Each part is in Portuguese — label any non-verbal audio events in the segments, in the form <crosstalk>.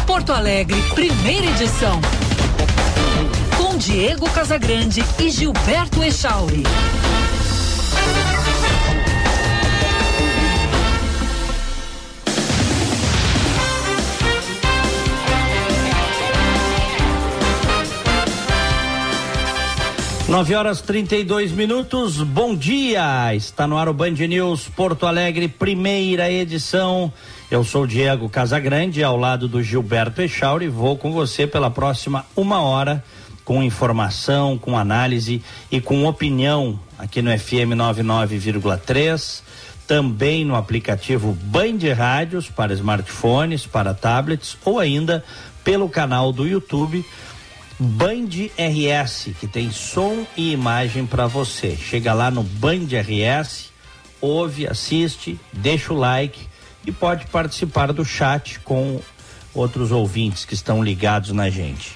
Porto Alegre, primeira edição. Com Diego Casagrande e Gilberto Echauri. Nove horas 32 minutos, bom dia! Está no ar o Band News Porto Alegre, primeira edição. Eu sou Diego Casagrande, ao lado do Gilberto Echauri, vou com você pela próxima uma hora, com informação, com análise e com opinião aqui no FM 99,3, também no aplicativo Band Rádios para smartphones, para tablets ou ainda pelo canal do YouTube Band RS, que tem som e imagem para você. Chega lá no Band RS, ouve, assiste, deixa o like e pode participar do chat com outros ouvintes que estão ligados na gente.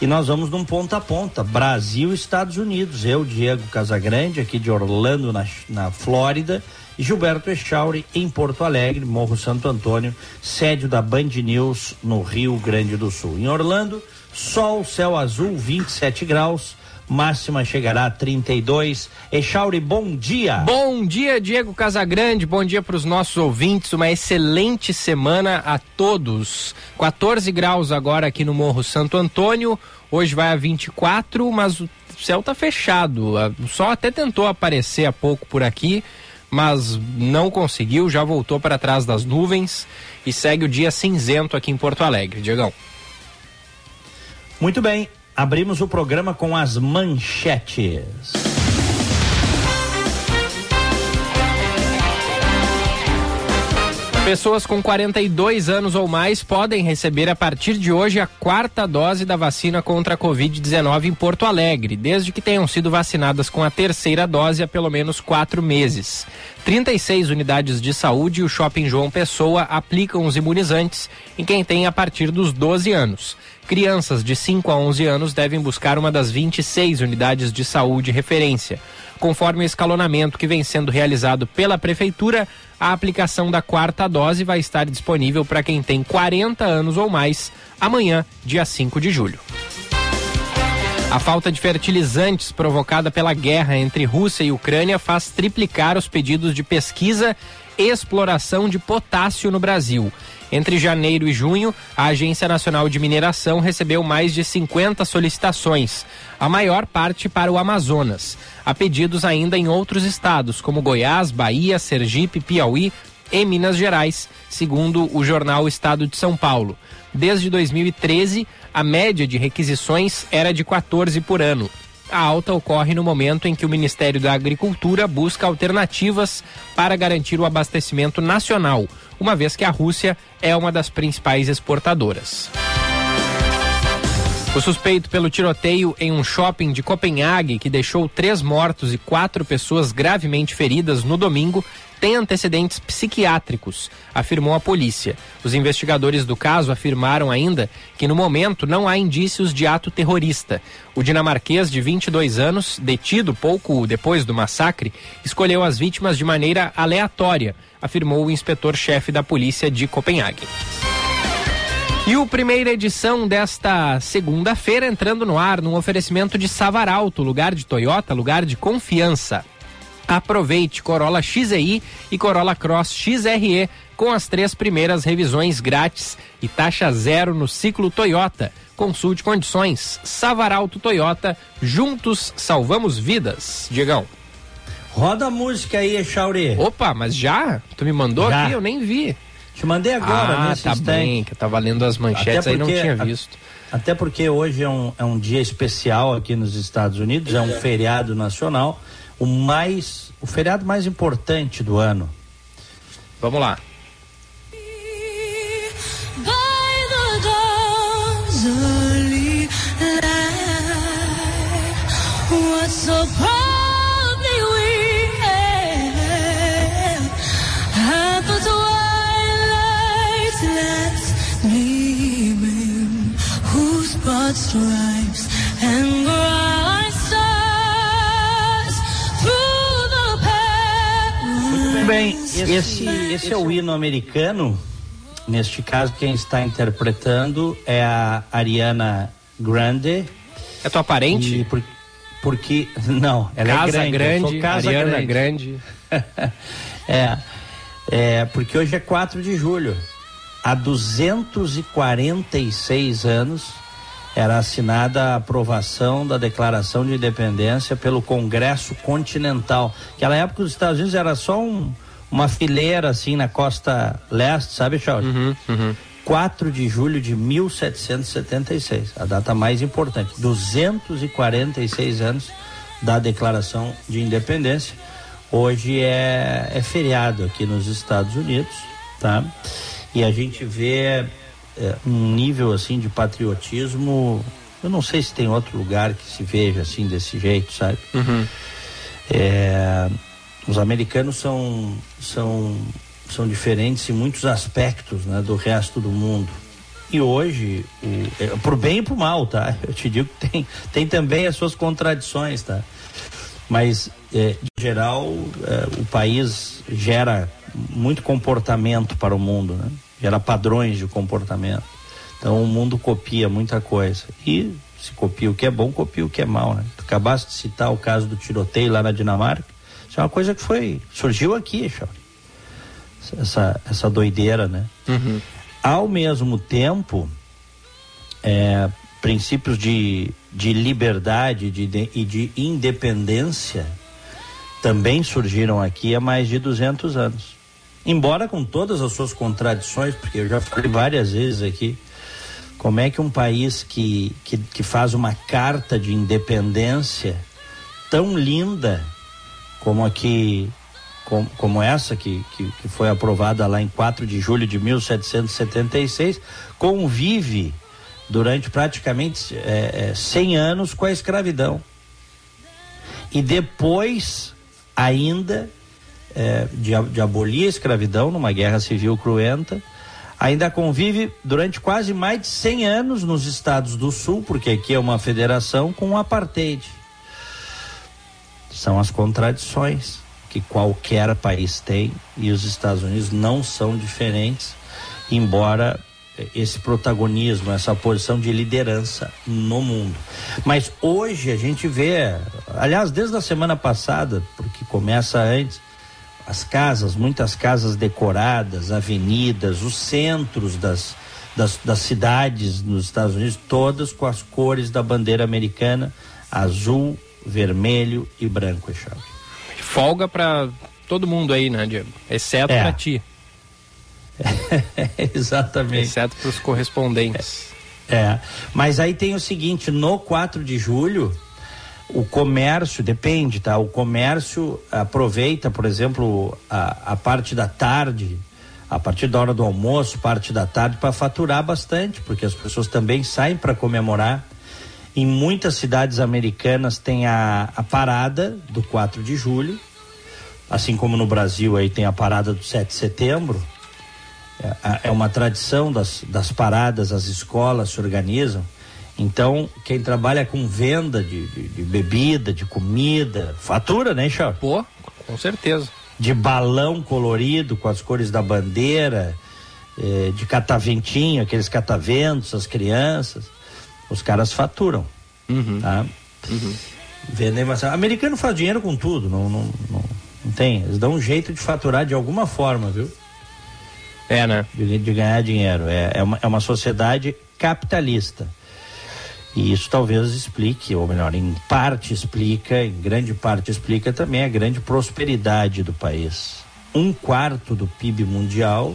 E nós vamos num ponta a ponta, Brasil Estados Unidos. Eu, Diego Casagrande, aqui de Orlando, na, na Flórida, e Gilberto Echauri, em Porto Alegre, Morro Santo Antônio, sede da Band News, no Rio Grande do Sul. Em Orlando, Sol, céu azul, 27 graus. Máxima chegará a 32. Echauri, bom dia. Bom dia, Diego Casagrande. Bom dia para os nossos ouvintes. Uma excelente semana a todos. 14 graus agora aqui no Morro Santo Antônio. Hoje vai a 24, mas o céu tá fechado. O sol até tentou aparecer há pouco por aqui, mas não conseguiu. Já voltou para trás das nuvens e segue o dia cinzento aqui em Porto Alegre. Diegão. Muito bem, abrimos o programa com as manchetes. Pessoas com 42 anos ou mais podem receber a partir de hoje a quarta dose da vacina contra a Covid-19 em Porto Alegre, desde que tenham sido vacinadas com a terceira dose há pelo menos quatro meses. 36 unidades de saúde e o Shopping João Pessoa aplicam os imunizantes em quem tem a partir dos 12 anos. Crianças de 5 a 11 anos devem buscar uma das 26 unidades de saúde referência. Conforme o escalonamento que vem sendo realizado pela Prefeitura, a aplicação da quarta dose vai estar disponível para quem tem 40 anos ou mais amanhã, dia 5 de julho. A falta de fertilizantes provocada pela guerra entre Rússia e Ucrânia faz triplicar os pedidos de pesquisa e exploração de potássio no Brasil. Entre janeiro e junho, a Agência Nacional de Mineração recebeu mais de 50 solicitações, a maior parte para o Amazonas. Há pedidos ainda em outros estados, como Goiás, Bahia, Sergipe, Piauí e Minas Gerais, segundo o jornal Estado de São Paulo. Desde 2013, a média de requisições era de 14 por ano. A alta ocorre no momento em que o Ministério da Agricultura busca alternativas para garantir o abastecimento nacional, uma vez que a Rússia é uma das principais exportadoras. O suspeito pelo tiroteio em um shopping de Copenhague, que deixou três mortos e quatro pessoas gravemente feridas no domingo, tem antecedentes psiquiátricos, afirmou a polícia. Os investigadores do caso afirmaram ainda que no momento não há indícios de ato terrorista. O dinamarquês de 22 anos, detido pouco depois do massacre, escolheu as vítimas de maneira aleatória, afirmou o inspetor-chefe da polícia de Copenhague. E o primeira edição desta segunda-feira entrando no ar num oferecimento de Savaralto, lugar de Toyota, lugar de confiança. Aproveite Corolla XEI e Corolla Cross XRE com as três primeiras revisões grátis e taxa zero no ciclo Toyota. Consulte condições. Savaralto Toyota, juntos salvamos vidas. Diegão. Roda a música aí, Chauri. Opa, mas já? Tu me mandou já. aqui? Eu nem vi. Te mandei agora, ah, tá instante. bem, que eu tava lendo as manchetes porque, aí não tinha visto. Até porque hoje é um, é um dia especial aqui nos Estados Unidos, é um feriado nacional, o mais, o feriado mais importante do ano. Vamos lá. What's so Muito bem, esse, esse é o hino americano Neste caso, quem está interpretando é a Ariana Grande. É tua parente? Por, porque. <laughs> Não, ela casa é grande. grande casa Ariana grande. grande. <laughs> é, é, porque hoje é 4 de julho. Há 246 anos era assinada a aprovação da Declaração de Independência pelo Congresso Continental. Naquela época os Estados Unidos era só um, uma fileira assim na costa leste, sabe, Charles? Uhum, uhum. 4 de julho de 1776, a data mais importante. 246 anos da Declaração de Independência. Hoje é, é feriado aqui nos Estados Unidos, tá? E a gente vê é, um nível assim de patriotismo. Eu não sei se tem outro lugar que se veja assim desse jeito, sabe? Uhum. É, os americanos são, são, são diferentes em muitos aspectos né, do resto do mundo. E hoje, o, é, por bem e por mal, tá? <laughs> Eu te digo que tem, tem também as suas contradições, tá? Mas, é, em geral, é, o país gera muito comportamento para o mundo, né? Gera padrões de comportamento. Então o mundo copia muita coisa. E se copia o que é bom, copia o que é mal, né? Tu acabaste de citar o caso do tiroteio lá na Dinamarca. Isso é uma coisa que foi. surgiu aqui, Charles. Essa, essa doideira, né? Uhum. Ao mesmo tempo, é, princípios de, de liberdade de, de, e de independência também surgiram aqui há mais de 200 anos embora com todas as suas contradições, porque eu já falei várias vezes aqui, como é que um país que, que, que faz uma carta de independência tão linda como aqui como, como essa que, que, que, foi aprovada lá em 4 de julho de 1776, convive durante praticamente é, é, 100 anos com a escravidão. E depois, ainda, é, de, de abolir a escravidão numa guerra civil cruenta, ainda convive durante quase mais de 100 anos nos estados do sul, porque aqui é uma federação com o apartheid. São as contradições que qualquer país tem e os Estados Unidos não são diferentes, embora esse protagonismo, essa posição de liderança no mundo. Mas hoje a gente vê, aliás, desde a semana passada, porque começa antes, as casas, muitas casas decoradas, avenidas, os centros das, das, das cidades nos Estados Unidos, todas com as cores da bandeira americana, azul, vermelho e branco, Echave. Folga para todo mundo aí, né, Diego? Exceto é. para ti. <laughs> Exatamente. Exceto para os correspondentes. É. é. Mas aí tem o seguinte, no 4 de julho, o comércio, depende, tá? O comércio aproveita, por exemplo, a, a parte da tarde, a partir da hora do almoço, parte da tarde, para faturar bastante, porque as pessoas também saem para comemorar. Em muitas cidades americanas tem a, a parada do 4 de julho, assim como no Brasil aí tem a parada do 7 de setembro. É, é uma tradição das, das paradas, as escolas se organizam. Então, quem trabalha com venda de, de, de bebida, de comida, fatura, né, Charles? Pô, com certeza. De balão colorido com as cores da bandeira, eh, de cataventinho, aqueles cataventos, as crianças, os caras faturam. Uhum. Tá? Uhum. Vendem bastante. Americano faz dinheiro com tudo, não, não, não, não, tem. Eles dão um jeito de faturar de alguma forma, viu? É, né? De, de ganhar dinheiro. É, é, uma, é uma sociedade capitalista. E isso talvez explique, ou melhor, em parte explica, em grande parte explica também a grande prosperidade do país. Um quarto do PIB mundial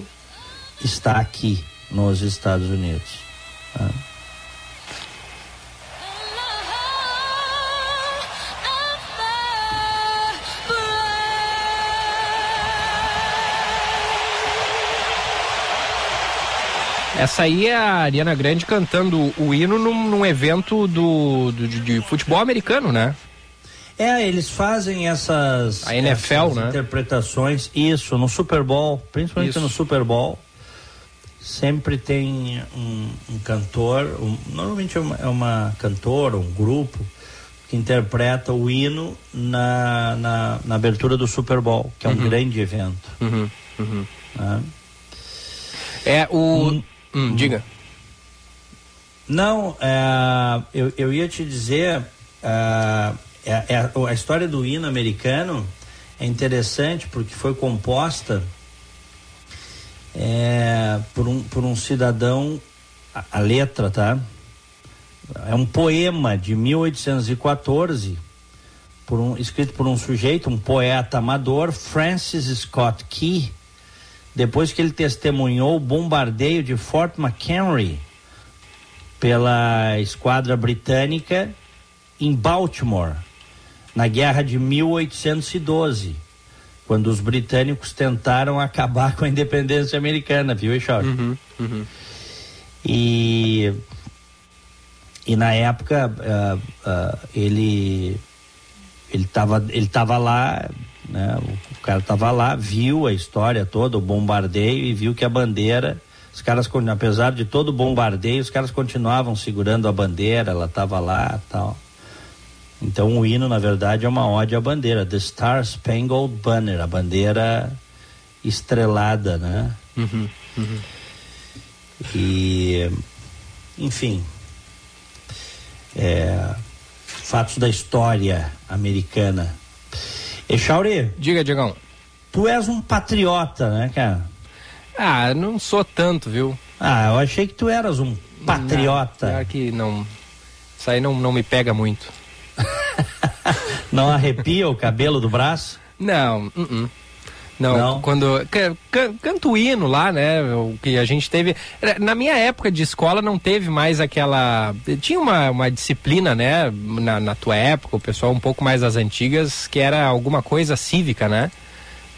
está aqui nos Estados Unidos. Tá? Essa aí é a Ariana Grande cantando o hino num, num evento do, do de, de, futebol americano, né? É, eles fazem essas, a NFL, essas né? interpretações, isso, no Super Bowl, principalmente isso. no Super Bowl. Sempre tem um, um cantor, um, normalmente é uma, é uma cantora, um grupo, que interpreta o hino na, na, na abertura do Super Bowl, que é um uhum. grande evento. Uhum. Uhum. Né? É, o. Hum, hum, diga. Não, é, eu, eu ia te dizer, é, é, é, a história do hino americano é interessante porque foi composta é, por, um, por um cidadão, a, a letra, tá? É um poema de 1814, por um, escrito por um sujeito, um poeta amador, Francis Scott Key, depois que ele testemunhou o bombardeio de Fort McHenry pela esquadra britânica em Baltimore, na guerra de 1812, quando os britânicos tentaram acabar <laughs> com a independência americana, viu, Eixor? Uhum, uhum. E, e na época uh, uh, ele ele estava ele tava lá, né, o cara estava lá, viu a história toda, o bombardeio e viu que a bandeira os caras, apesar de todo o bombardeio, os caras continuavam segurando a bandeira, ela estava lá tal. Então o hino, na verdade, é uma ode à bandeira, The Star Spangled Banner, a bandeira estrelada, né? Uhum, uhum. E, enfim, é, fatos da história americana. E Chauri? Diga, Diegão. Tu és um patriota, né, cara? Ah, não sou tanto, viu? Ah, eu achei que tu eras um patriota. Não, que não. Isso aí não, não me pega muito. <laughs> não arrepia o cabelo do braço? Não, uh -uh. Não, não, quando can, canto hino lá, né? O que a gente teve. Na minha época de escola não teve mais aquela. Tinha uma, uma disciplina, né? Na, na tua época, o pessoal um pouco mais das antigas, que era alguma coisa cívica, né?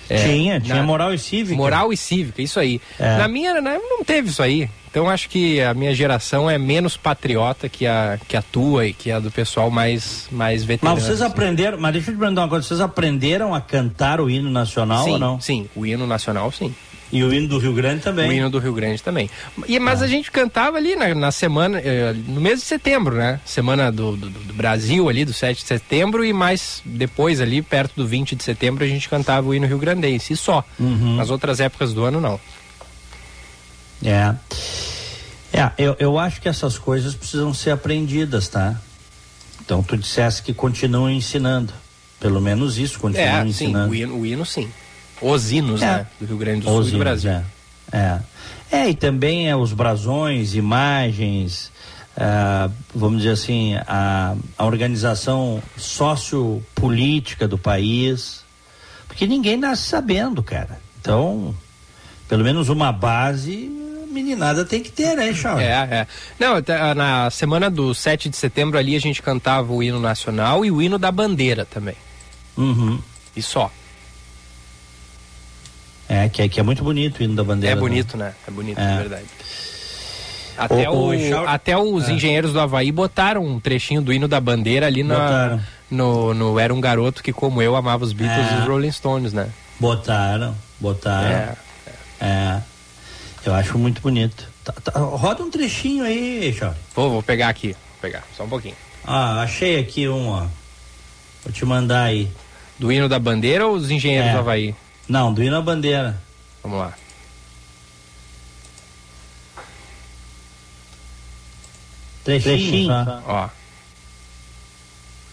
É, tinha, tinha na, moral e cívica. Moral e cívica, isso aí. É. Na minha, né, não teve isso aí. Então acho que a minha geração é menos patriota que a, que a tua e que a do pessoal mais, mais veterano. Mas vocês assim. aprenderam, mas deixa eu te perguntar uma coisa, vocês aprenderam a cantar o hino nacional sim, ou não? Sim, o hino nacional sim. E o hino do Rio Grande também. O hino do Rio Grande também. E, mas ah. a gente cantava ali na, na semana, eh, no mês de setembro, né? Semana do, do, do, Brasil ali, do 7 de setembro, e mais depois ali, perto do 20 de setembro, a gente cantava o hino Rio Grandense, e só. Uhum. Nas outras épocas do ano, não. É. É, eu, eu acho que essas coisas precisam ser aprendidas, tá? Então tu dissesse que continuam ensinando. Pelo menos isso, continuam é, ensinando. Sim, o hino, o hino sim. Os hinos, é. né? Do Rio Grande do Sul Os e do Brasil. É. é. É, e também é, os brasões, imagens, é, vamos dizer assim, a, a organização sociopolítica do país. Porque ninguém nasce sabendo, cara. Então, pelo menos uma base meninada tem que ter, né, Charles? É, é. Não, na semana do 7 de setembro ali a gente cantava o hino nacional e o hino da bandeira também. Uhum. E só. É, que é, que é muito bonito o hino da bandeira. É bonito, né? É bonito, é, é verdade. Até, o, o, até os é. engenheiros do Havaí botaram um trechinho do hino da bandeira ali na, no, no Era um Garoto que, como eu, amava os Beatles é. e os Rolling Stones, né? Botaram, botaram. É, é. é. Eu acho muito bonito. Tá, tá, roda um trechinho aí, Charles. Vou, vou pegar aqui. Vou pegar, só um pouquinho. Ah, achei aqui um, ó. Vou te mandar aí. Do hino da bandeira ou os engenheiros do Havaí? Não, do hino à bandeira. Vamos lá. Trechinho, Trechinho tá? Ó.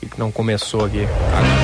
que não começou aqui? Agora.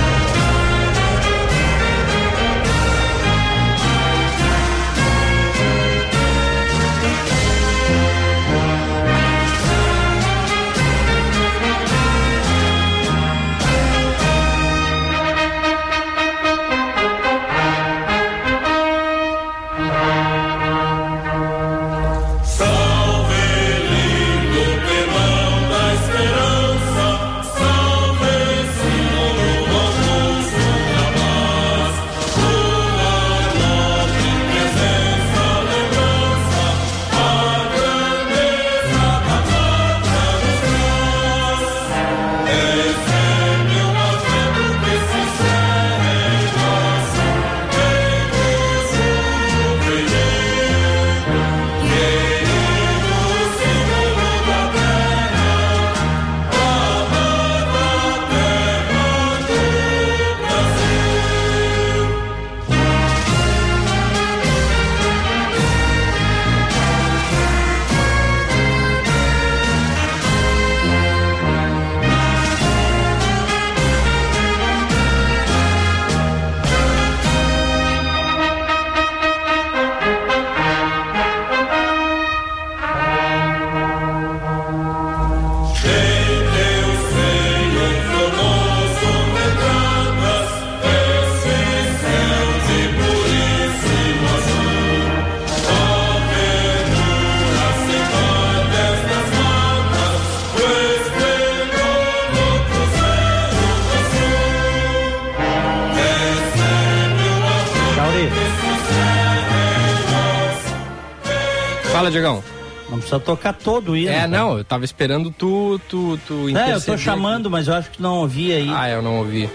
Fala, Diegão. Não precisa tocar todo o hino. É, cara. não, eu tava esperando tu, tu, tu É, eu tô chamando, mas eu acho que não ouvi aí. Ah, eu não ouvi.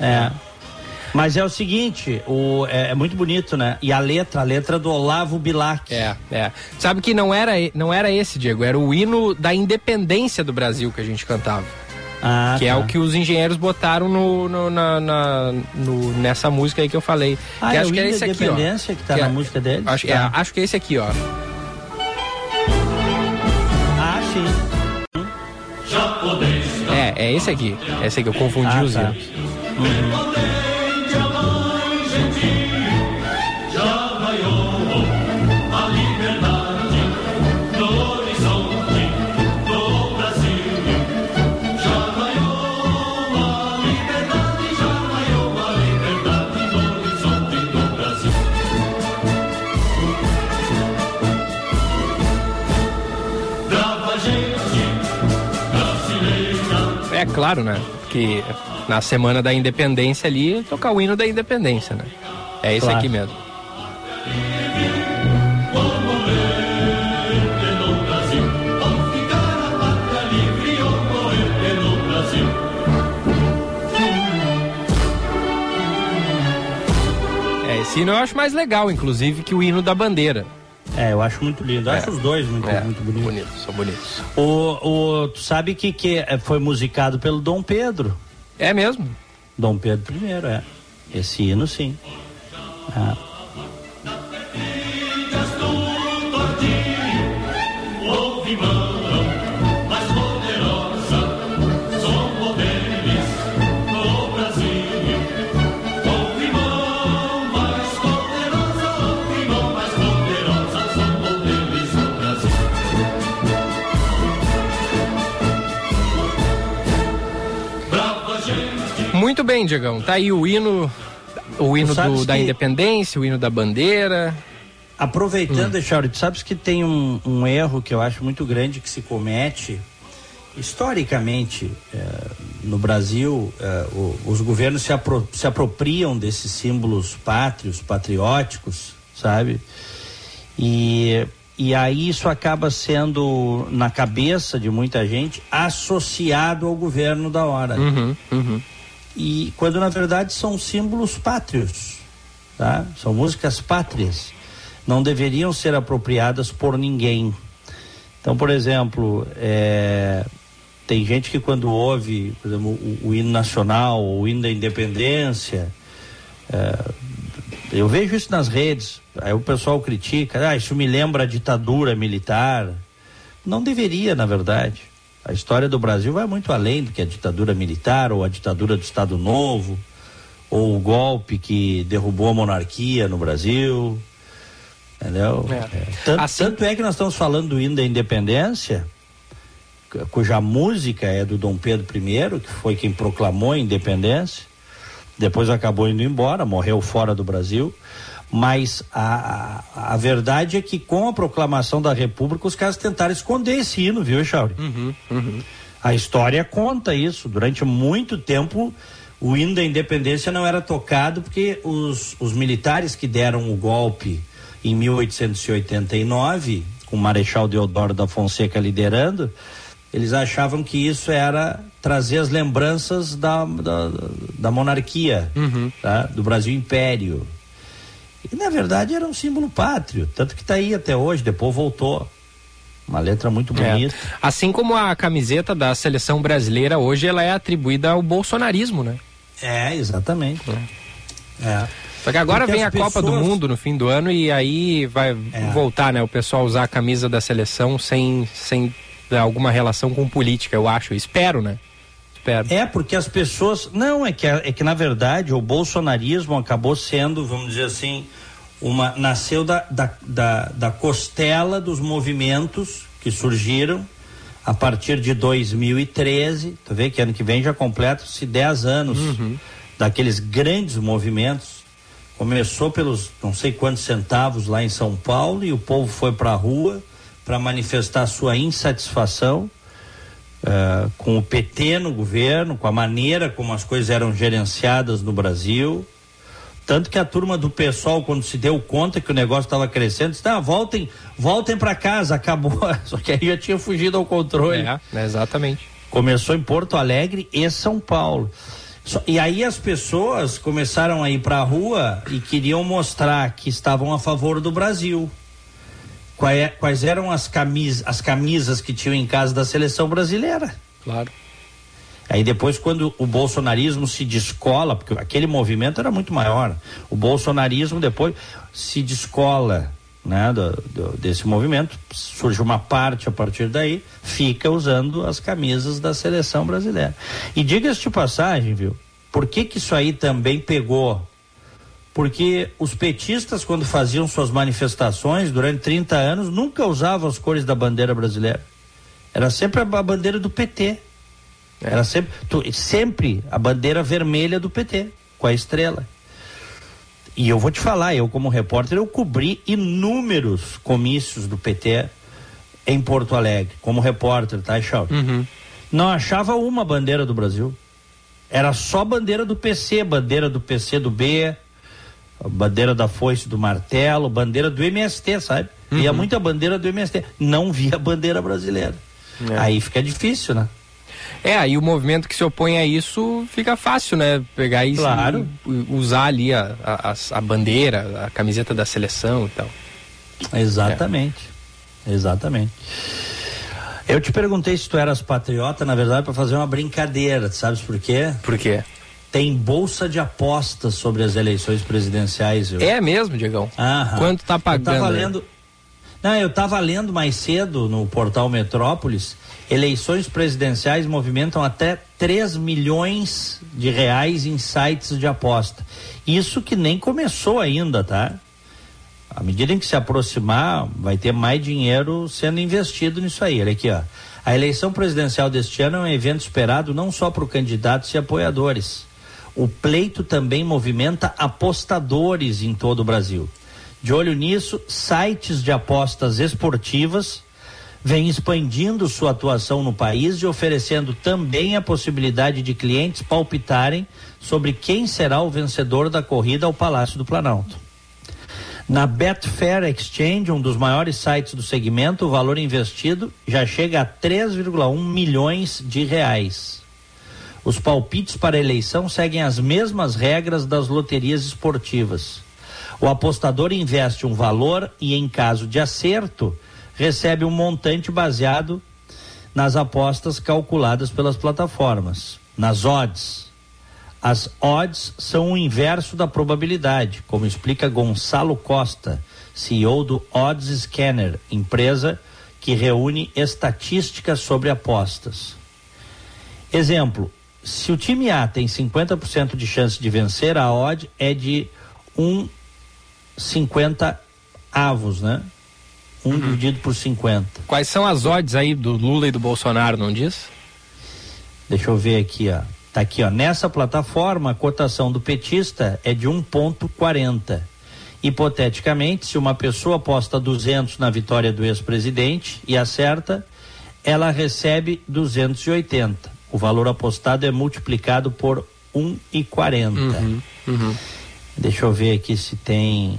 É. Mas é o seguinte, o, é, é muito bonito, né? E a letra, a letra do Olavo Bilac. É, é. Sabe que não era, não era esse, Diego, era o hino da independência do Brasil que a gente cantava. Ah, que é tá. o que os engenheiros botaram no, no- na, na- no- nessa música aí que eu falei. Ah, que é acho o que era hino esse aqui, ó. Que tá Que na é- música dele? Acho, é, Tá. acho que é esse aqui, ó. É, esse aqui. É esse aqui, eu confundi Ah, os tá. É claro, né? Que na semana da independência ali, tocar o hino da independência, né? É esse Claro. aqui mesmo. É, esse hino eu acho mais legal, inclusive, que o hino da bandeira. É, eu acho muito lindo. Eu É. acho os dois muito, É, muito bonitos. bonitos, são bonitos. O, o, tu sabe que, que é, foi musicado pelo Dom Pedro. É mesmo? Dom Pedro I, é. Esse hino, sim. É. bem, Diegão. Tá aí o hino, o hino do- da que- independência, o hino da bandeira. Aproveitando, hum. tu sabes que tem um, um erro que eu acho muito grande que se comete historicamente eh, no Brasil, eh, o- os governos se, apro- se apropriam desses símbolos pátrios, patrióticos, sabe? E, e aí isso acaba sendo, na cabeça de muita gente, associado ao governo da hora. Uhum, uhum. E quando na verdade são símbolos pátrios, tá? São músicas pátrias. Não deveriam ser apropriadas por ninguém. Então, por exemplo, é, tem gente que quando ouve, por exemplo, o, o hino nacional, o hino da independência, é, eu vejo isso nas redes. Aí o pessoal critica, ah, isso me lembra a ditadura militar. Não deveria, na verdade. A história do Brasil vai muito além do que a ditadura militar ou a ditadura do Estado Novo ou o golpe que derrubou a monarquia no Brasil. Entendeu? É. É. Tanto, Assim- tanto é que nós estamos falando do hino da independência, cu- cuja música é do Dom Pedro I, que foi quem proclamou a independência, depois acabou indo embora, morreu fora do Brasil. Mas a, a, a verdade é que com a proclamação da República os caras tentaram esconder esse hino, viu, Chauri? Uhum, uhum. A história conta isso. Durante muito tempo, o hino da independência não era tocado porque os, os militares que deram o golpe em 1889, com o Marechal Deodoro da Fonseca liderando, eles achavam que isso era trazer as lembranças da, da, da monarquia, Uhum. tá? do Brasil Império. E na verdade era um símbolo pátrio, tanto que está aí até hoje, depois voltou. Uma letra muito É. bonita. Assim como a camiseta da seleção brasileira hoje ela é atribuída ao bolsonarismo, né? É, exatamente. É. Só que agora Porque vem a as Copa do pessoas- Mundo no fim do ano e aí vai É. voltar, né? O pessoal usar a camisa da seleção sem, sem alguma relação com política, eu acho. Espero, né? Espero. É, porque as pessoas. Não, é que, é que na verdade o bolsonarismo acabou sendo, vamos dizer assim, uma. Nasceu da, da, da, da costela dos movimentos que surgiram a partir de 2013. Tu vê que ano que vem já completa-se 10 anos daqueles grandes movimentos. Começou pelos não sei quantos centavos lá em São Paulo e o povo foi para a rua para manifestar sua insatisfação eh, com o PT no governo, com a maneira como as coisas eram gerenciadas no Brasil. Tanto que a turma do pessoal, quando se deu conta que o negócio estava crescendo, disse: ah, voltem, voltem para casa, <laughs> acabou. Só que aí já tinha fugido ao controle. É, exatamente. Começou em Porto Alegre e São Paulo. E aí as pessoas começaram a ir para a rua e queriam mostrar que estavam a favor do Brasil. É, quais eram as camisas, as camisas que tinham em casa da seleção brasileira? Claro. Aí depois, quando o bolsonarismo se descola, porque aquele movimento era muito maior, o bolsonarismo depois se descola né, do, do, desse movimento, surge uma parte a partir daí, fica usando as camisas da seleção brasileira. E diga-se de passagem, viu? Por que, que isso aí também pegou? Porque os petistas, quando faziam suas manifestações durante 30 anos, nunca usavam as cores da bandeira brasileira. Era sempre a bandeira do PT. Era sempre, tu, sempre a bandeira vermelha do PT, com a estrela. E eu vou te falar, eu como repórter, eu cobri inúmeros comícios do PT em Porto Alegre, como repórter, tá, Chau? Uhum. Não achava uma bandeira do Brasil. Era só bandeira do PC, bandeira do PC do B, bandeira da foice do martelo, bandeira do MST, sabe? Uhum. Via muita bandeira do MST. Não via bandeira brasileira. É. Aí fica difícil, né? É, aí o movimento que se opõe a isso fica fácil, né? Pegar e claro. usar ali a, a, a, bandeira, a camiseta da seleção e tal. Exatamente. É. Exatamente. Eu te perguntei se tu eras patriota, na verdade, para fazer uma brincadeira, sabes por quê? Por quê? Tem bolsa de apostas sobre as eleições presidenciais. Viu? É mesmo, Diegão? Aham. Quanto tá pagando? Eu tava lendo, não, eu estava lendo mais cedo no portal Metrópolis, eleições presidenciais movimentam até 3 milhões de reais em sites de aposta. Isso que nem começou ainda, tá? À medida em que se aproximar, vai ter mais dinheiro sendo investido nisso aí. Olha aqui, ó. A eleição presidencial deste ano é um evento esperado não só por candidatos e apoiadores. O pleito também movimenta apostadores em todo o Brasil. De olho nisso, sites de apostas esportivas vêm expandindo sua atuação no país e oferecendo também a possibilidade de clientes palpitarem sobre quem será o vencedor da corrida ao Palácio do Planalto. Na Betfair Exchange, um dos maiores sites do segmento, o valor investido já chega a 3,1 milhões de reais. Os palpites para a eleição seguem as mesmas regras das loterias esportivas. O apostador investe um valor e, em caso de acerto, recebe um montante baseado nas apostas calculadas pelas plataformas, nas odds. As odds são o inverso da probabilidade, como explica Gonçalo Costa, CEO do Odds Scanner, empresa que reúne estatísticas sobre apostas. Exemplo: se o time A tem 50% de chance de vencer, a odd é de 1 50 avos, né? Um uhum. dividido por 50. Quais são as odds aí do Lula e do Bolsonaro, não diz? Deixa eu ver aqui, ó. Tá aqui, ó. Nessa plataforma, a cotação do petista é de 1,40. Hipoteticamente, se uma pessoa aposta 200 na vitória do ex-presidente e acerta, ela recebe 280. O valor apostado é multiplicado por 1,40. Uhum, uhum. Deixa eu ver aqui se tem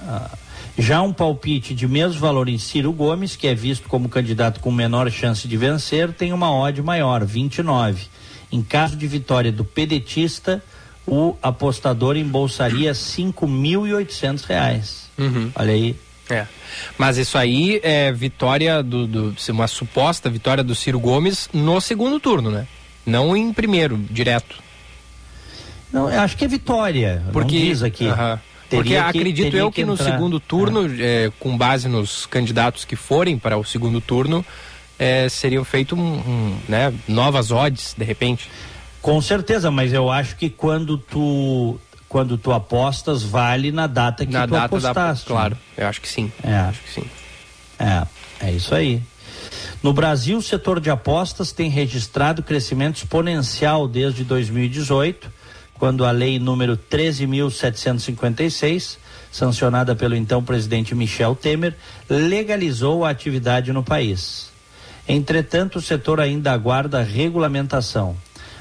ah, já um palpite de mesmo valor em Ciro Gomes, que é visto como candidato com menor chance de vencer, tem uma odd maior, 29. Em caso de vitória do pedetista, o apostador embolsaria oitocentos reais. Uhum. Olha aí. É. Mas isso aí é vitória do, do, uma suposta vitória do Ciro Gomes no segundo turno, né? Não em primeiro, direto. Não, eu acho que é vitória. Porque, não diz aqui. Uh -huh. Porque que, acredito eu que, que no segundo turno, ah. é, com base nos candidatos que forem para o segundo turno, é, seriam feitos um, um, né, novas odds, de repente. Com certeza, mas eu acho que quando tu quando tu apostas vale na data que na tu data apostaste. Da, claro, eu acho que sim. É. Acho que sim. É, é isso aí. No Brasil, o setor de apostas tem registrado crescimento exponencial desde 2018 quando a lei número 13.756, sancionada pelo então presidente Michel Temer, legalizou a atividade no país. Entretanto, o setor ainda aguarda regulamentação.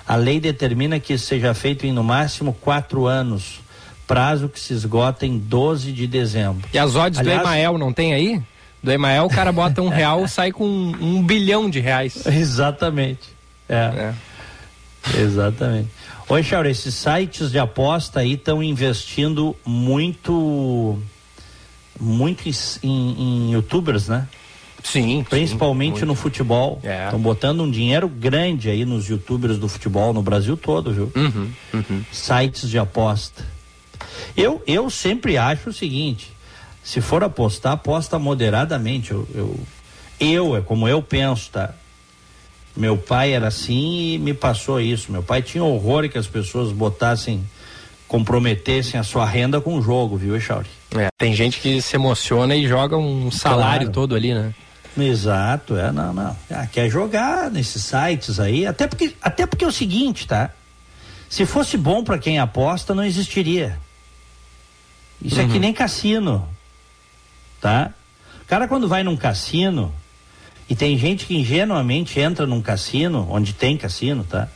A lei determina que isso seja feito em no máximo quatro anos, prazo que se esgota em 12 de dezembro. E as odds Aliás, do Emael não tem aí? Do Emael o cara bota um <laughs> real sai com um, um bilhão de reais. Exatamente. É. é. Exatamente. Oi, Chauro, esses sites de aposta aí estão investindo muito muito em, em, youtubers, né? Sim. Principalmente sim, no futebol. Estão é. botando um dinheiro grande aí nos youtubers do futebol no Brasil todo, viu? Uhum, uhum. Sites de aposta. Eu, eu sempre acho o seguinte: se for apostar, aposta moderadamente. Eu, eu, eu, é como eu penso, tá? Meu pai era assim e me passou isso. Meu pai tinha horror que as pessoas botassem, comprometessem a sua renda com o jogo, viu, Echauri? É, tem gente que se emociona e joga um salário claro. todo ali, né? Exato, é, não, não. Ah, quer jogar nesses sites aí, até porque, até porque é o seguinte, tá? Se fosse bom para quem aposta, não existiria. Isso uhum. é que uhum. nem cassino, tá? O cara quando vai num cassino, e tem gente que ingenuamente entra num cassino, onde tem cassino, tá?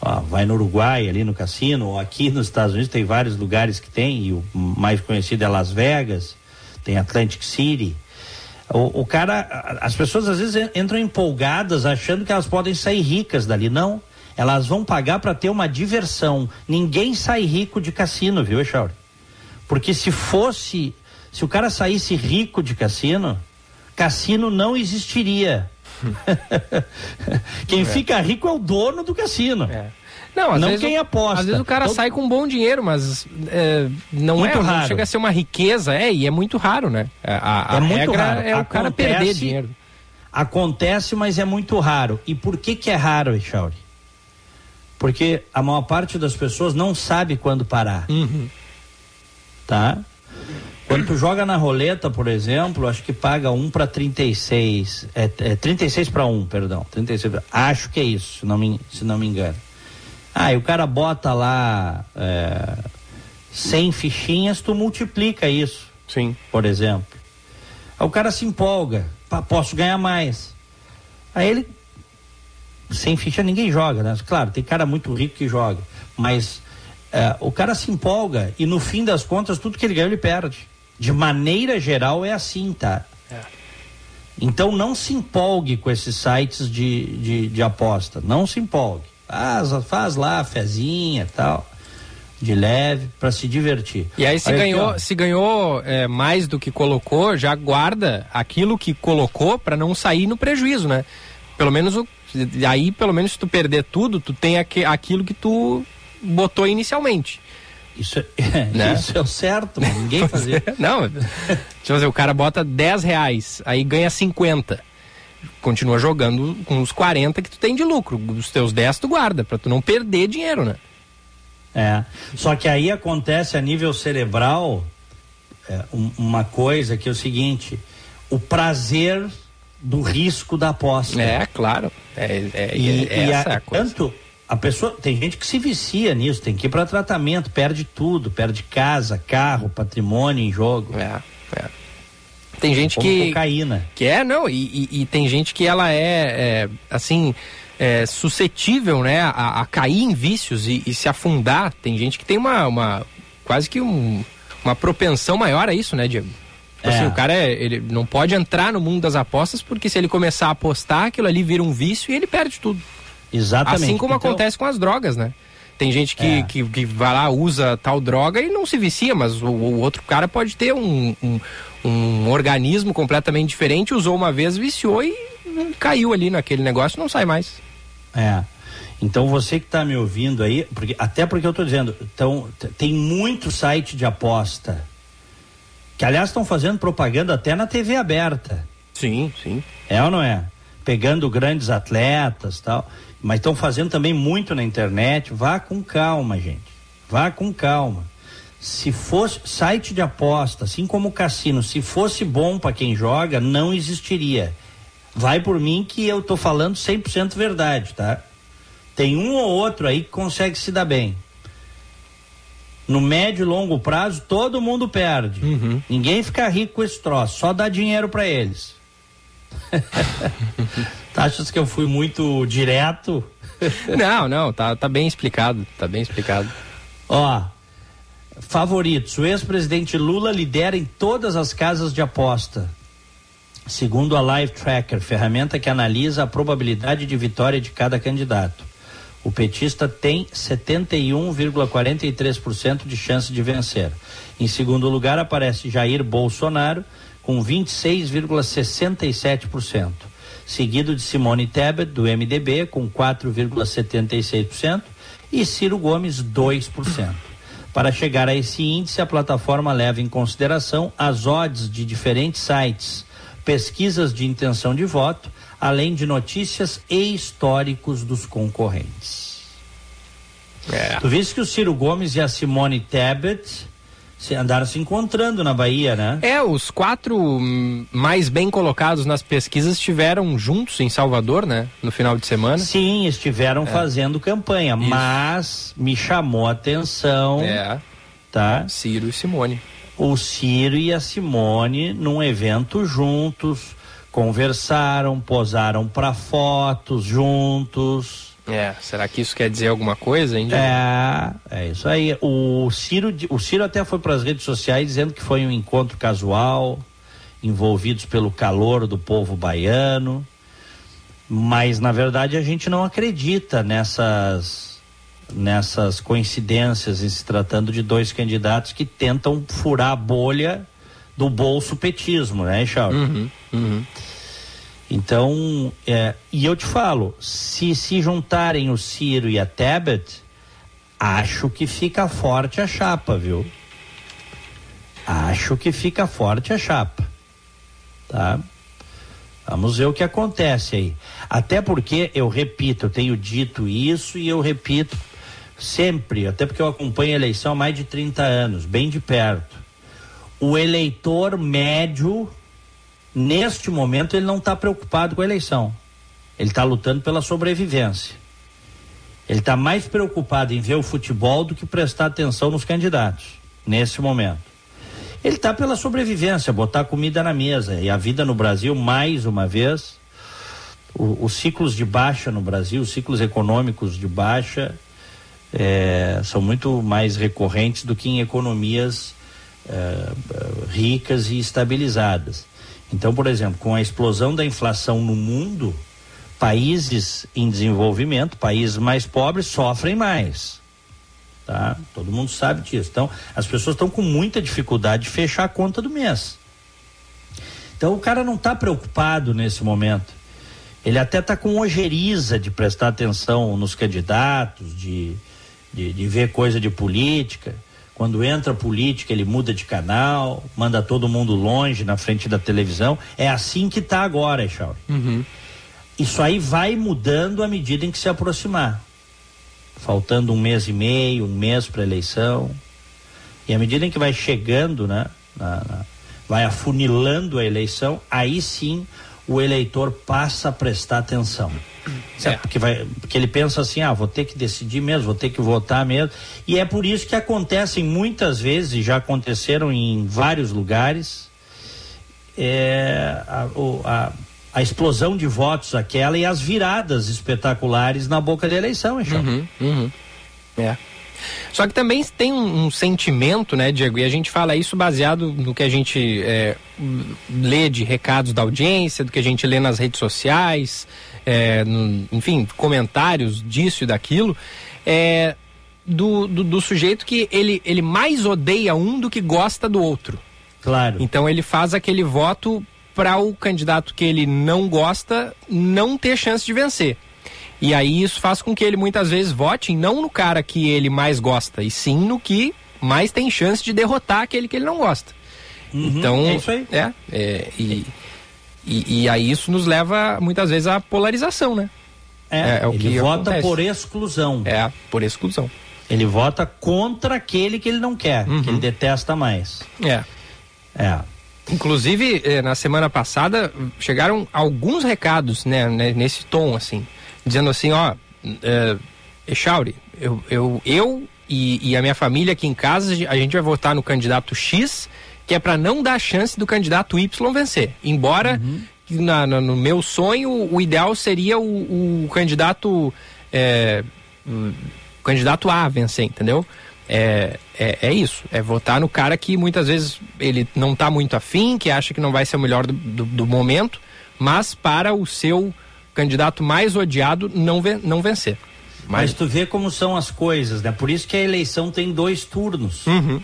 Ó, vai no Uruguai ali no cassino, ou aqui nos Estados Unidos tem vários lugares que tem, e o mais conhecido é Las Vegas, tem Atlantic City, o, o, cara, as pessoas às vezes entram empolgadas achando que elas podem sair ricas dali. Não. Elas vão pagar para ter uma diversão. Ninguém sai rico de cassino, viu, Echauri? Porque se fosse, se o cara saísse rico de cassino, cassino não existiria. <laughs> Quem é. fica rico é o dono do cassino. É. Não, às não vezes quem aposta. Às vezes o cara então, sai com bom dinheiro, mas é, não muito é, raro. Não chega a ser uma riqueza, é, e é muito raro, né? A, a, é muito raro. é o Acontece, cara perder dinheiro. Acontece, mas é muito raro. E por que que é raro, Echauri? Porque a maior parte das pessoas não sabe quando parar. Uhum. Tá? Quando tu joga na roleta, por exemplo, acho que paga 1 para 36. É, é 36 para 1, perdão. 36 pra, acho que é isso, se não me, se não me engano. Ah, e o cara bota lá é, 100 fichinhas, tu multiplica isso. Sim. Por exemplo. Aí o cara se empolga. Posso ganhar mais. Aí ele. Sem ficha ninguém joga, né? Claro, tem cara muito rico que joga. Mas é, o cara se empolga e no fim das contas, tudo que ele ganha, ele perde. De maneira geral é assim, tá? É. Então não se empolgue com esses sites de, de, de aposta. Não se empolgue. Faz, faz lá, fezinha tal, de leve, para se divertir. E aí se Olha ganhou, aqui, se ganhou é, mais do que colocou, já guarda aquilo que colocou para não sair no prejuízo, né? Pelo menos o, aí, pelo menos se tu perder tudo, tu tem aqu, aquilo que tu botou inicialmente. Isso é, <laughs> né? isso é o certo, ninguém fazia. não, deixa eu dizer, o cara bota 10 reais, aí ganha 50 continua jogando com os 40 que tu tem de lucro. Os teus 10 tu guarda, para tu não perder dinheiro, né? É. Só que aí acontece a nível cerebral é, um, uma coisa que é o seguinte: o prazer do risco da aposta. É, claro. É, é, e, é essa a, a coisa. Tanto a pessoa tem gente que se vicia nisso, tem que ir para tratamento, perde tudo, perde casa, carro, patrimônio em jogo. É, é. Tem gente Como que. Cocaína. Que é, não, e, e, e tem gente que ela é, é assim. É, suscetível né, a, a, cair em vícios e, e, se afundar. Tem gente que tem uma, uma quase que um, uma propensão maior a isso, né, Diego? Tipo assim, é. O cara é, ele não pode entrar no mundo das apostas porque se ele começar a apostar, aquilo ali vira um vício e ele perde tudo. Exatamente. Assim como então... acontece com as drogas, né? Tem gente que, é. que, que, vai lá, usa tal droga e não se vicia, mas o, o outro cara pode ter um, um, um, organismo completamente diferente, usou uma vez, viciou e caiu ali naquele negócio não sai mais. É. Então você que está me ouvindo aí, porque, até porque eu estou dizendo, então, tem muito site de aposta que aliás estão fazendo propaganda até na TV aberta. Sim, sim. É ou não é? Pegando grandes atletas tal mas estão fazendo também muito na internet. Vá com calma, gente. Vá com calma. Se fosse site de aposta, assim como o cassino, se fosse bom para quem joga, não existiria. Vai por mim que eu tô falando 100% verdade, tá? Tem um ou outro aí que consegue se dar bem. No médio e longo prazo, todo mundo perde. Uhum. Ninguém fica rico com esse troço, só dá dinheiro para eles. <laughs> Tá, achas que eu fui muito direto? não, não, tá, tá bem explicado, tá bem explicado. Ó, Favoritos. O ex-presidente Lula lidera em todas as casas de aposta. Segundo a Live Tracker, ferramenta que analisa a probabilidade de vitória de cada candidato. O petista tem 71,43% de chance de vencer. Em segundo lugar aparece Jair Bolsonaro com 26,67%, seguido de Simone Tebet do MDB com 4,76% e Ciro Gomes 2%. Para chegar a esse índice, a plataforma leva em consideração as odds de diferentes sites, pesquisas de intenção de voto além de notícias e históricos dos concorrentes. É. Tu viste que o Ciro Gomes e a Simone Tebet se andaram se encontrando na Bahia, né? É, os quatro mais bem colocados nas pesquisas estiveram juntos em Salvador, né? No final de semana. Sim, estiveram é. fazendo campanha, Isso. mas me chamou a atenção. É. Tá? Ciro e Simone. O Ciro e a Simone num evento juntos conversaram, posaram para fotos juntos. É, será que isso quer dizer alguma coisa, hein? É, é isso aí. O Ciro, o Ciro até foi para as redes sociais dizendo que foi um encontro casual, envolvidos pelo calor do povo baiano. Mas na verdade a gente não acredita nessas nessas coincidências em se tratando de dois candidatos que tentam furar a bolha do bolso petismo, né, Charles? Uhum, uhum. Então, é, e eu te falo, se se juntarem o Ciro e a Tebet, acho que fica forte a chapa, viu? Acho que fica forte a chapa, tá? Vamos ver o que acontece aí. Até porque, eu repito, eu tenho dito isso e eu repito sempre, até porque eu acompanho a eleição há mais de 30 anos, bem de perto o eleitor médio, neste momento, ele não está preocupado com a eleição. Ele está lutando pela sobrevivência. Ele está mais preocupado em ver o futebol do que prestar atenção nos candidatos, nesse momento. Ele está pela sobrevivência, botar comida na mesa. E a vida no Brasil, mais uma vez, o, os ciclos de baixa no Brasil, os ciclos econômicos de baixa, é, são muito mais recorrentes do que em economias eh, ricas e estabilizadas. Então, por exemplo, com a explosão da inflação no mundo, países em desenvolvimento, países mais pobres, sofrem mais. Tá? Todo mundo sabe disso. Então, as pessoas estão com muita dificuldade de fechar a conta do mês. Então, o cara não está preocupado nesse momento. Ele até está com ojeriza de prestar atenção nos candidatos, de, de, de ver coisa de política. Quando entra política, ele muda de canal, manda todo mundo longe na frente da televisão. É assim que está agora, Echauri. Uhum. Isso aí vai mudando à medida em que se aproximar. Faltando um mês e meio, um mês para eleição. E à medida em que vai chegando, né, na, na, vai afunilando a eleição, aí sim o eleitor passa a prestar atenção. É. Porque, vai, porque ele pensa assim, ah, vou ter que decidir mesmo, vou ter que votar mesmo. E é por isso que acontecem muitas vezes, e já aconteceram em vários lugares, é, a, a, a, explosão de votos aquela e as viradas espetaculares na boca da eleição, hein, uhum, uhum. É. Só que também tem um, um, sentimento, né, Diego? E a gente fala isso baseado no que a gente é, lê de recados da audiência, do que a gente lê nas redes sociais, é, no, enfim, comentários disso e daquilo. É, do, do, do, sujeito que ele, ele mais odeia um do que gosta do outro. Claro. Então ele faz aquele voto para o candidato que ele não gosta não ter chance de vencer. E aí isso faz com que ele muitas vezes vote não no cara que ele mais gosta, e sim no que mais tem chance de derrotar aquele que ele não gosta. Uhum, então, é isso aí. É, é e, e, e, aí isso nos leva muitas vezes à polarização, né? É, é, é o ele que vota acontece. por exclusão. É, por exclusão. Ele vota contra aquele que ele não quer, uhum. que ele detesta mais. É. É. Inclusive, eh, na semana passada, chegaram alguns recados né, nesse tom, assim dizendo assim, ó, é, Echauri, eu, eu, eu e, e, a minha família aqui em casa, a gente vai votar no candidato X, que é para não dar chance do candidato Y vencer. Embora, uhum. na, na, no meu sonho, o ideal seria o, o candidato. É, o candidato A vencer, entendeu? é, é, é, isso, é votar no cara que muitas vezes ele não está muito afim, que acha que não vai ser o melhor do, do, do, momento, mas para o seu candidato mais odiado não, ven não vencer. Mas... mas tu vê como são as coisas, né? Por isso que a eleição tem dois turnos. Uhum.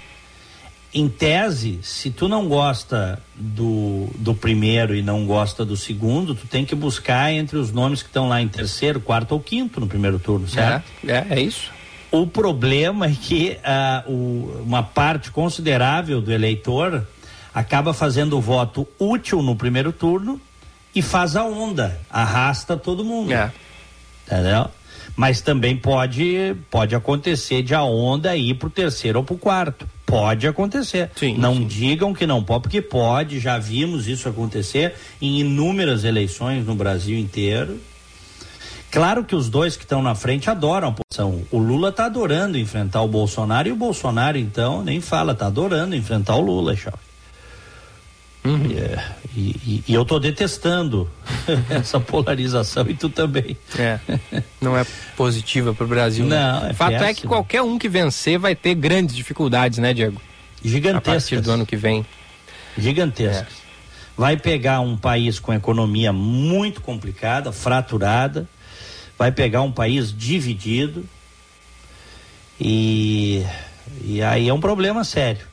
Em tese, se tu não gosta do, do primeiro e não gosta do segundo, tu tem que buscar entre os nomes que estão lá em terceiro, quarto ou quinto no primeiro turno, certo? É, é, é isso. O problema é que uh, o, uma parte considerável do eleitor acaba fazendo o voto útil no primeiro turno e faz a onda, arrasta todo mundo. É. Entendeu? Mas também pode, pode acontecer de a onda ir pro terceiro ou pro quarto. Pode acontecer. Sim, não sim. digam que não pode, porque pode, já vimos isso acontecer em inúmeras eleições no Brasil inteiro. Claro que os dois que estão na frente adoram a posição. O Lula está adorando enfrentar o Bolsonaro e o Bolsonaro, então, nem fala, está adorando enfrentar o Lula, Chave. Uhum. É, e, e, eu estou detestando <laughs> essa polarização e tu também. É, não é positiva para o Brasil. Né? Não, né? é Fato péssimo. é que qualquer um que vencer vai ter grandes dificuldades, né, Diego? Gigantescas. A partir do ano que vem. Gigantescas. É. Vai pegar um país com economia muito complicada, fraturada, vai pegar um país dividido e, e aí é um problema sério.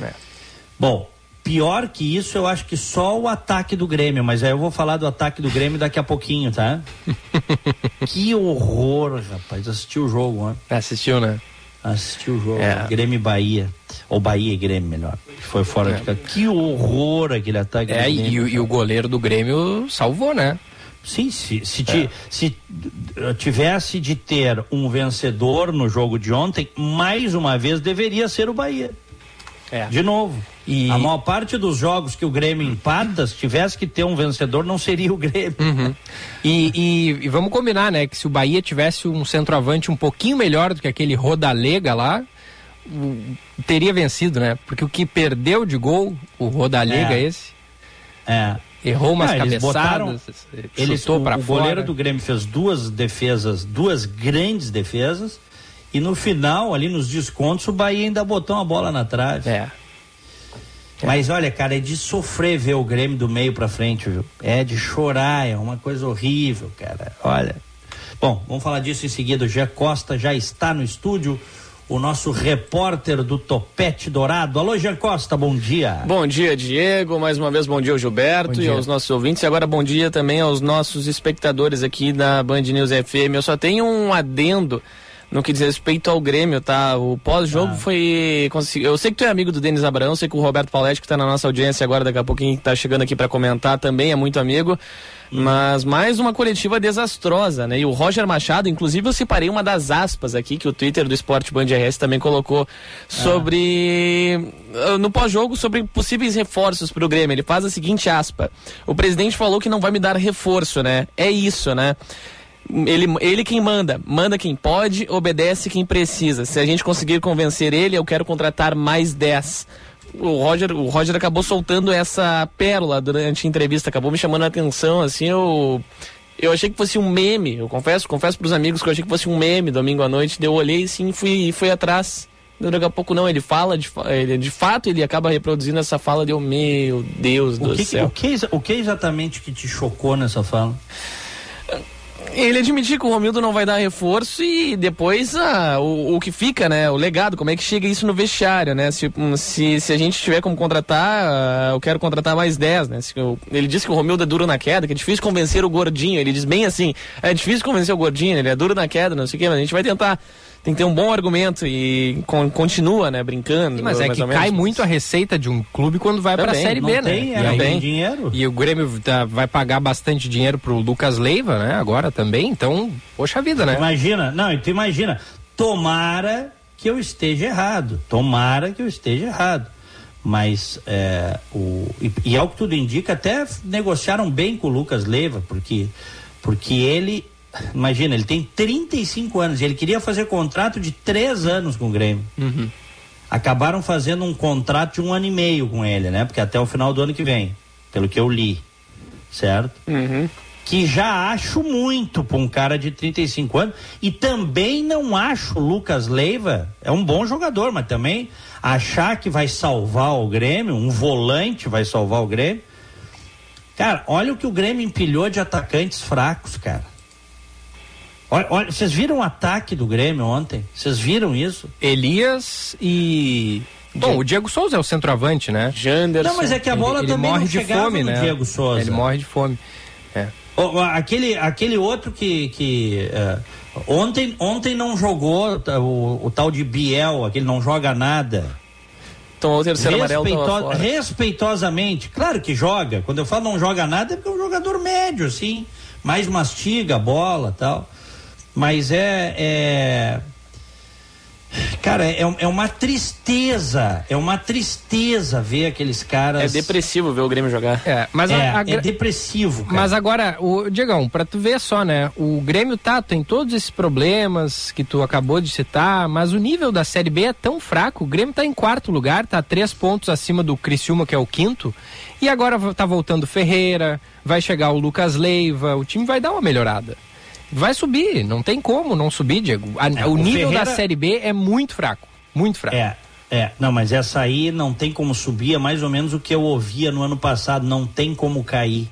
É. Bom, pior que isso, eu acho que só o ataque do Grêmio, mas aí eu vou falar do ataque do Grêmio daqui a pouquinho, tá? <laughs> que horror, rapaz. Assistiu o jogo, né? Assistiu, né? Assistiu o jogo. É. Grêmio e Bahia. Ou Bahia e Grêmio, melhor. Foi fora é. de Que horror aquele ataque. É, e, e, o goleiro do Grêmio salvou, né? Sim, se, se, é. se tivesse de ter um vencedor no jogo de ontem, mais uma vez deveria ser o Bahia. É. De novo. E... A maior parte dos jogos que o Grêmio empata, se tivesse que ter um vencedor, não seria o Grêmio. Uhum. E, e, e, vamos combinar, né? Que se o Bahia tivesse um centroavante um pouquinho melhor do que aquele Rodalega lá, teria vencido, né? Porque o que perdeu de gol, o Rodalega é. esse. É. Errou umas Não, eles botaram, eles chutou para fora. O goleiro do Grêmio fez duas defesas, duas grandes defesas, e no final, ali nos descontos, o Bahia ainda botou uma bola na trave. É. é. Mas olha, cara, é de sofrer ver o Grêmio do meio para frente, viu? É de chorar, é uma coisa horrível, cara. Olha. Bom, vamos falar disso em seguida. O Gé Costa já está no estúdio o nosso repórter do Topete Dourado. Alô, Jean Costa, bom dia. Bom dia, Diego. Mais uma vez, bom dia ao Gilberto dia. e aos nossos ouvintes. E agora, bom dia também aos nossos espectadores aqui da Band News FM. Eu só tenho um adendo no que diz respeito ao Grêmio, tá? O pós-jogo ah. foi. Eu sei que tu é amigo do Denis Abraão, sei que o Roberto Pauletti, que tá na nossa audiência agora, daqui a pouquinho tá chegando aqui para comentar, também é muito amigo. Mas mais uma coletiva desastrosa, né? E o Roger Machado, inclusive eu separei uma das aspas aqui que o Twitter do Esporte Band RS também colocou sobre. Ah. No pós-jogo, sobre possíveis reforços pro Grêmio. Ele faz a seguinte aspa: O presidente falou que não vai me dar reforço, né? É isso, né? Ele, ele quem manda, manda quem pode, obedece quem precisa. Se a gente conseguir convencer ele, eu quero contratar mais 10. O Roger, o Roger acabou soltando essa pérola durante a entrevista, acabou me chamando a atenção, assim, eu eu achei que fosse um meme, eu confesso, confesso pros amigos que eu achei que fosse um meme domingo à noite, eu olhei sim fui fui atrás. Daqui a pouco não, ele fala, de, ele, de fato ele acaba reproduzindo essa fala de, oh, meu Deus do que, céu. O que, o que exatamente que te chocou nessa fala? Ele admitir que o Romildo não vai dar reforço e depois ah, o, o que fica, né? O legado, como é que chega isso no vestiário, né? Se, se, se a gente tiver como contratar, ah, eu quero contratar mais 10, né? Eu, ele disse que o Romildo é duro na queda, que é difícil convencer o gordinho. Ele diz bem assim: é difícil convencer o gordinho, ele é duro na queda, não sei o quê, mas a gente vai tentar tem que ter um bom argumento e con continua, né, brincando. mas é que cai muito a receita de um clube quando vai para a Série B, né? Tem, é, e tem dinheiro. E o Grêmio tá, vai pagar bastante dinheiro pro Lucas Leiva, né, agora também, então, poxa vida, né? Imagina, não, tu imagina, tomara que eu esteja errado, tomara que eu esteja errado. Mas, é, o, e, e ao que tudo indica, até negociaram bem com o Lucas Leiva, porque, porque ele Imagina, ele tem 35 anos e ele queria fazer contrato de três anos com o Grêmio. Uhum. Acabaram fazendo um contrato de um ano e meio com ele, né? Porque até o final do ano que vem, pelo que eu li. Certo? Uhum. que já acho muito para um cara de 35 anos e também não acho o Lucas Leiva é um bom jogador, mas também achar que vai salvar o Grêmio, um volante vai salvar o Grêmio. Cara, olha o que o Grêmio empilhou de atacantes fracos, cara. Olha, olha, vocês viram o ataque do Grêmio ontem? Vocês viram isso? Elias e Bom, o Diego Souza é o centroavante, né? Janderson. Não, mas é que a bola ele, também ele morre de fome, né? Diego Souza. Ele morre de fome. É. O, aquele, aquele outro que, que uh, ontem, ontem não jogou o, o, tal de Biel, aquele não joga nada. Tomou o terceiro Respeito, amarelo. Respeitosamente, claro que joga. Quando eu falo não joga nada é porque é um jogador médio, assim, mais mastiga a bola tal. Mas é, é Cara, é, é uma tristeza, é uma tristeza ver aqueles caras. É depressivo ver o Grêmio jogar. É, mas é, a, a... é depressivo. Cara. Mas agora, o Diegão, pra tu ver só, né? O Grêmio tá, tem todos esses problemas que tu acabou de citar, mas o nível da Série B é tão fraco. O Grêmio tá em quarto lugar, tá três pontos acima do Criciúma, que é o quinto. E agora tá voltando Ferreira, vai chegar o Lucas Leiva, o time vai dar uma melhorada. Vai subir, não tem como não subir, Diego. A, é, o, o, nível Ferreira... da Série B é muito fraco, muito fraco. É, é, não, mas essa aí não tem como subir, é mais ou menos o que eu ouvia no ano passado, não tem como cair.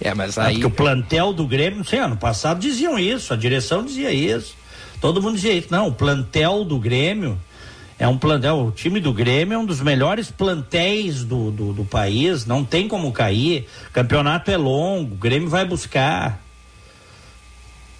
É, mas aí. É porque o plantel do Grêmio, não sei, ano passado diziam isso, a direção dizia isso. Todo mundo dizia isso. Não, o plantel do Grêmio é um plantel, o time do Grêmio é um dos melhores plantéis do, do, do país, não tem como cair. O campeonato é longo, o Grêmio vai buscar.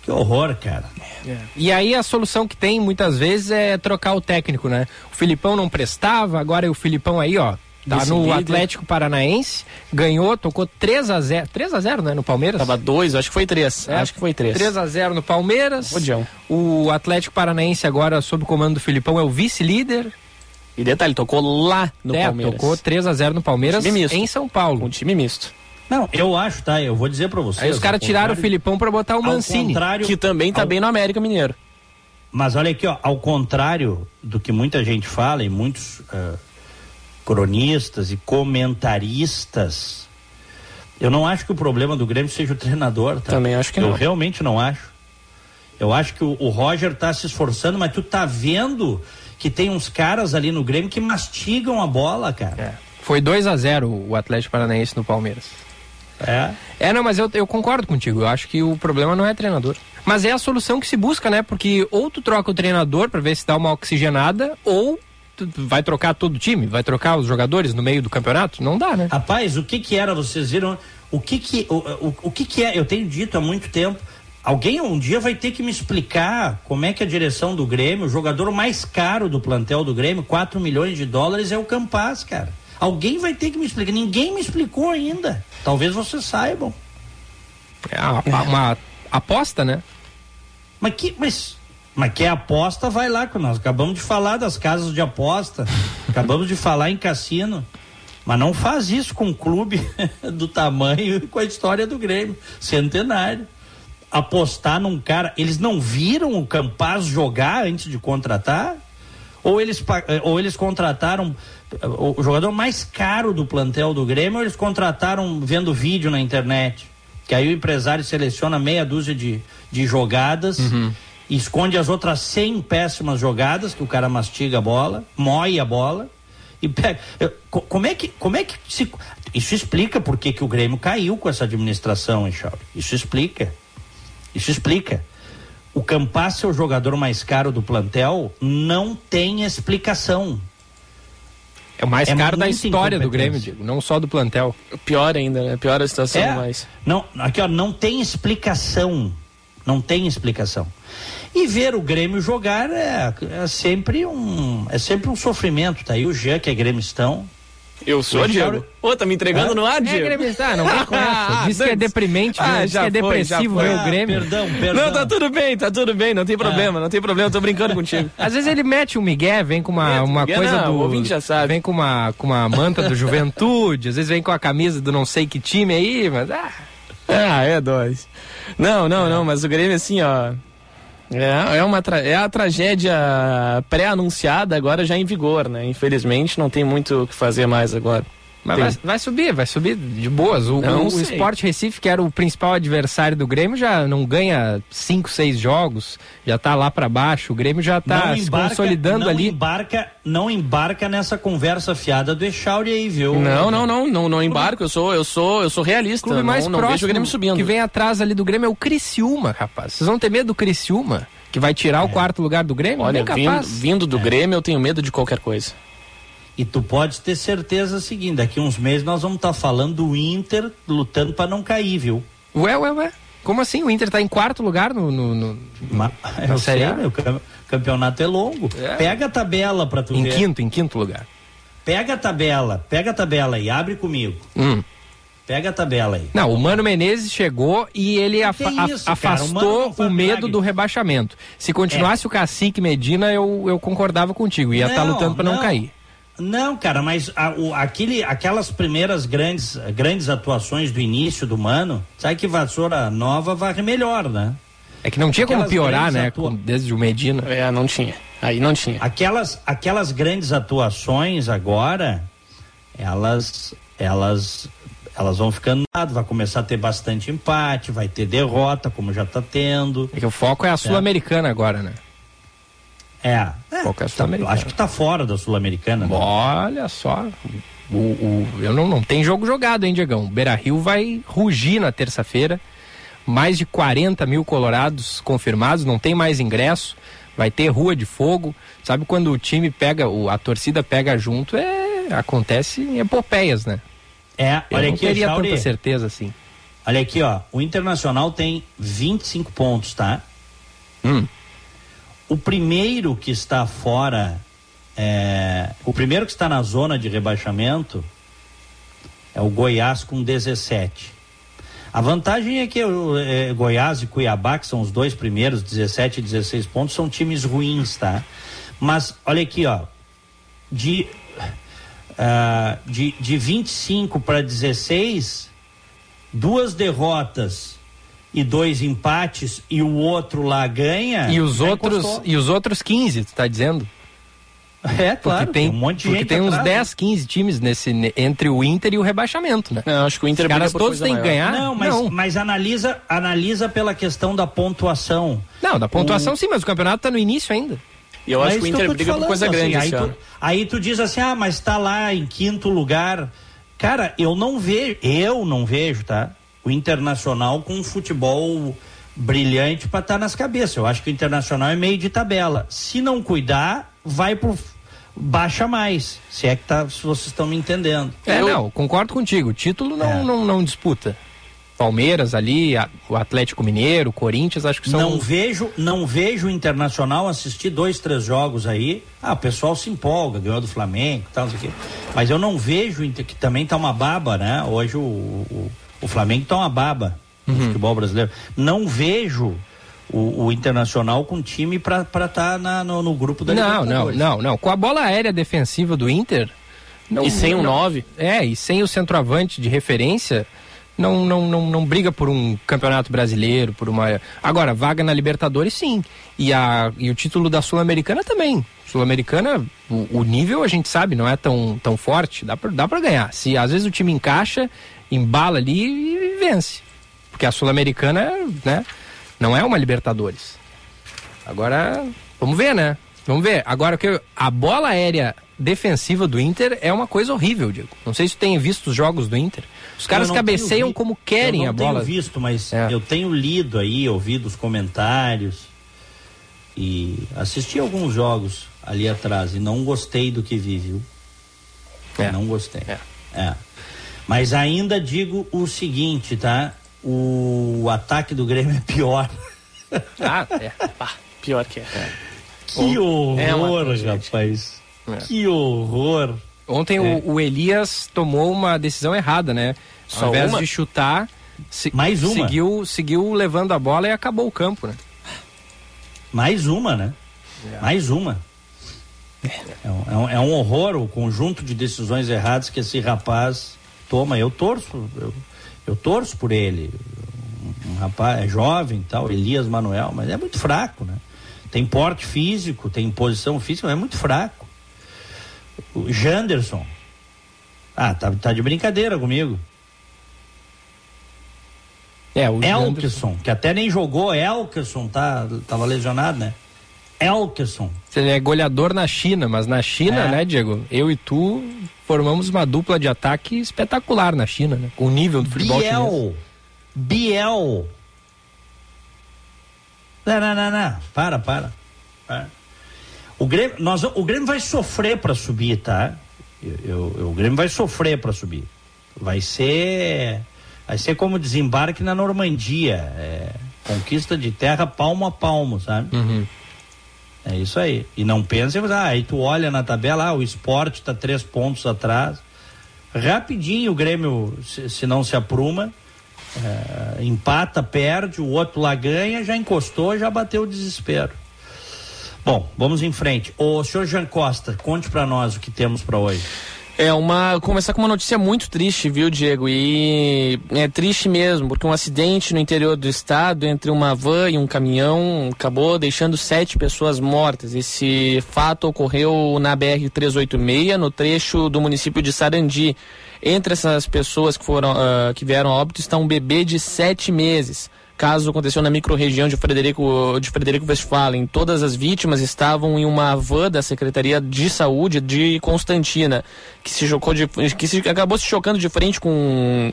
Que horror, cara. É. E aí a solução que tem muitas vezes é trocar o técnico, né? O Filipão não prestava, agora é o Filipão aí, ó. Tá no líder. Atlético Paranaense, ganhou, tocou 3 a 0 3 a 0 né, no Palmeiras? Tava 2, acho que foi 3. É, acho que foi 3. 3 a 0 no Palmeiras. Rodião. O Atlético Paranaense agora, sob o comando do Filipão, é o vice-líder. E detalhe, tocou lá no é, Palmeiras. tocou 3 a 0 no Palmeiras em São Paulo. Um time misto. Não, eu acho, tá? Eu vou dizer pra vocês. Aí os caras tiraram o Filipão pra botar o Mancini. Que também tá ao... bem no América Mineiro. Mas olha aqui, ó, ao contrário do que muita gente fala e muitos uh, cronistas e comentaristas, eu não acho que o problema do Grêmio seja o treinador, tá? Também acho que eu não. Eu realmente não acho. Eu acho que o, o Roger tá se esforçando, mas tu tá vendo que tem uns caras ali no Grêmio que mastigam a bola, cara. É. Foi 2 a 0 o Atlético Paranaense no Palmeiras. É? É, não, mas eu, eu concordo contigo. Eu acho que o problema não é treinador. Mas é a solução que se busca, né? Porque ou tu troca o treinador para ver se dá uma oxigenada, ou tu vai trocar todo o time, vai trocar os jogadores no meio do campeonato? Não dá, né? Rapaz, o que que era, vocês viram? O que que, o, o, o que que é? Eu tenho dito há muito tempo. Alguém um dia vai ter que me explicar como é que a direção do Grêmio, o jogador mais caro do plantel do Grêmio, 4 milhões de dólares, é o Campas, cara. Alguém vai ter que me explicar. Ninguém me explicou ainda. Talvez vocês saibam. É uma, uma aposta, né? Mas que, mas, mas que aposta vai lá com nós. Acabamos de falar das casas de aposta. <laughs> acabamos de falar em cassino. Mas não faz isso com um clube <laughs> do tamanho e com a história do Grêmio. Centenário. Apostar num cara. Eles não viram o Campaz jogar antes de contratar? Ou eles, eh, ou eles contrataram o jogador mais caro do plantel do Grêmio, eles contrataram vendo vídeo na internet. Que aí o empresário seleciona meia dúzia de, de jogadas, uhum. esconde as outras 100 péssimas jogadas, que o cara mastiga a bola, moe a bola. E pega. Como é que. Como é que se, isso explica por que, o Grêmio caiu com essa administração, Echauri. Isso explica. Isso explica. O Campas ser o jogador mais caro do plantel não tem explicação. É o mais é caro da história do Grêmio, digo, não só do plantel. Pior ainda, né? Pior a situação é, mais. Não, aqui ó, não tem explicação. Não tem explicação. E ver o Grêmio jogar é, é sempre um é sempre um sofrimento, tá aí o Jean que é gremistão, eu sou, o Diego. Ô, tá me entregando ah, no ar, Diego? É gremista, não vem com essa. Diz que é deprimente, ah, diz que é depressivo ver o Grêmio. Perdão, perdão. Não, tá tudo bem, tá tudo bem, não tem problema, ah. não tem problema, tô brincando contigo. Às vezes ele mete um migué, vem com uma, uma coisa não, do... O ouvinte já sabe. Vem com uma, com uma manta do <laughs> Juventude, às vezes vem com a camisa do não sei que time aí, mas... Ah, ah é dois. Não, não, é. não, mas o Grêmio assim, ó... É, é, uma é a tragédia pré-anunciada, agora já em vigor, né? Infelizmente não tem muito o que fazer mais agora. Mas vai, vai, subir, vai subir de boas. O, o, o Sport Recife, que era o principal adversário do Grêmio, já não ganha cinco, seis jogos, já tá lá para baixo. O Grêmio já tá se consolidando não ali. Embarca, não embarca nessa conversa fiada do Echauri aí, viu? Não, não, não, não, não embarco. Eu sou, eu sou, eu sou realista. Clube mais não, não vejo o Grêmio subindo. que vem atrás ali do Grêmio é o Criciúma, rapaz. Vocês vão ter medo do Criciúma? Que vai tirar é. o quarto lugar do Grêmio? Olha, vindo, vindo, do é. Grêmio, eu tenho medo de qualquer coisa. E tu pode ter certeza seguinte, daqui uns meses nós vamos estar tá falando do Inter lutando para não cair, viu? Ué, ué, ué. Como assim? O Inter está em quarto lugar no, no, no Mas, na Série A? o campeonato é longo. É. Pega a tabela para tu em ver. Em quinto, em quinto lugar. Pega a tabela, pega a tabela e abre comigo. Hum. Pega a tabela aí. Não, o Mano Menezes chegou e ele afa isso, afastou o, o, medo do rebaixamento. Se continuasse é. o Cacique Medina, eu, eu concordava contigo. Ia estar tá lutando para não, não cair. Não, cara, mas a, o, aquele, aquelas primeiras grandes, grandes atuações do início do Mano, sabe que Vassoura Nova varre melhor, né? É que não tinha aquelas como piorar, né? Atua... Desde o Medina. É, não tinha. Aí não tinha. Aquelas, aquelas grandes atuações agora, elas, elas, elas vão ficando nada, vai começar a ter bastante empate, vai ter derrota, como já está tendo. É que o foco é a Sul-Americana agora, né? É. é tá, acho que está fora da Sul-Americana. Né? Olha só. O, o, eu não, não tem jogo jogado, hein, Diegão? O Beira Rio vai rugir na terça-feira. Mais de 40 mil colorados confirmados, não tem mais ingresso. Vai ter rua de fogo. Sabe quando o time pega, o, a torcida pega junto, é, acontece em epopeias, né? É, eu olha não aqui, teria Chauri, tanta certeza assim. Olha aqui, ó. O Internacional tem 25 pontos, tá? Hum. O primeiro que está fora, é, o primeiro que está na zona de rebaixamento é o Goiás com 17. A vantagem é que o é, Goiás e Cuiabá, que são os dois primeiros, 17 e 16 pontos, são times ruins, tá? Mas olha aqui, ó. De, uh, de, de 25 para 16, duas derrotas e dois empates e o outro lá ganha. E os outros e os outros 15, tu tá dizendo? É, claro. Porque tem, tem um monte de porque gente tem atrás, uns 10, 15 times nesse entre o Inter e o rebaixamento, né? Não, acho que o Inter Os caras todos têm que ganhar. Não, mas, não. mas analisa, analisa pela questão da pontuação. Não, da pontuação o... sim, mas o campeonato tá no início ainda. E eu acho que o Inter briga falando, por coisa assim, grande aí tu, aí tu diz assim: "Ah, mas tá lá em quinto lugar". Cara, eu não vejo, eu não vejo, tá? O Internacional com um futebol brilhante para estar tá nas cabeças. Eu acho que o Internacional é meio de tabela. Se não cuidar, vai pro baixa mais. Se é que tá, se vocês estão me entendendo. É, eu... não, concordo contigo. O título não, é. não, não disputa. Palmeiras ali, a, o Atlético Mineiro, Corinthians, acho que são. Não vejo, não vejo o Internacional assistir dois, três jogos aí. Ah, o pessoal se empolga, ganhou do Flamengo, tal, não sei o quê. Mas eu não vejo que também tá uma baba, né? Hoje o, o o Flamengo tá uma baba no uhum. futebol brasileiro. Não vejo o, o, Internacional com time para estar tá no, no, grupo da Não, não, não, não. Com a bola aérea defensiva do Inter. Não, e sem o um 9? É, e sem o centroavante de referência. Não, não, não, não briga por um campeonato brasileiro, por uma. Agora, vaga na Libertadores, sim. E, a, e o título da Sul-Americana também. Sul-Americana, o, o, nível a gente sabe, não é tão, tão forte. Dá pra, dá pra ganhar. Se às vezes o time encaixa embala ali e vence. Porque a Sul-Americana, né, não é uma Libertadores. Agora, vamos ver, né? Vamos ver. Agora que a bola aérea defensiva do Inter é uma coisa horrível, Diego. Não sei se tem visto os jogos do Inter. Os caras cabeceiam como querem a bola. Eu não tenho visto, mas é. eu tenho lido aí, ouvido os comentários e assisti alguns jogos ali atrás e não gostei do que vi, viu? É. Não gostei. É. é. Mas ainda digo o seguinte, tá? O ataque do Grêmio é pior. <laughs> Ah, é. Pá, pior que é. é. Que horror, é rapaz. É. Que horror. Ontem o, é. o, Elias tomou uma decisão errada, né? Só Ao invés uma? de chutar, se, mais uma. Seguiu, seguiu levando a bola e acabou o campo, né? Mais uma, né? É. Mais uma. É um, é um horror o conjunto de decisões erradas que esse rapaz toma, eu torço, eu, eu torço por ele. Um, um rapaz é jovem tal, Elias Manuel, mas é muito fraco, né? Tem porte físico, tem posição física, mas é muito fraco. O Janderson. Ah, tá, tá de brincadeira comigo. É, o Elkerson, que até nem jogou, Elkerson tá, tava lesionado, né? Elkerson. Ele é goleador na China, mas na China, é. né, Diego? Eu e tu formamos uma dupla de ataque espetacular na China, né? Com o nível do futebol Biel. chinês. Biel. Não, não, não, não. Para, para. para. O Grêmio, nós, o Grêmio vai sofrer para subir, tá? Eu, eu, o Grêmio vai sofrer para subir. Vai ser Vai ser como desembarque na Normandia. É, conquista de terra palmo a palmo, sabe? Uhum. É isso aí. E não pense, ah, aí tu olha na tabela, ah, o esporte está três pontos atrás. Rapidinho o Grêmio, se, se não se apruma, é, empata, perde, o outro lá ganha, já encostou, já bateu o desespero. Bom, vamos em frente. O senhor Jean Costa, conte para nós o que temos para hoje. É uma começar com uma notícia muito triste, viu, Diego? E é triste mesmo, porque um acidente no interior do estado entre uma van e um caminhão acabou deixando sete pessoas mortas. Esse fato ocorreu na BR 386, no trecho do município de Sarandi. Entre essas pessoas que foram uh, que vieram a óbito está um bebê de sete meses caso aconteceu na microrregião de Frederico, de Frederico Westphalen. Todas as vítimas estavam em uma van da Secretaria de Saúde de Constantina, que se chocou de, que se, acabou se chocando de frente com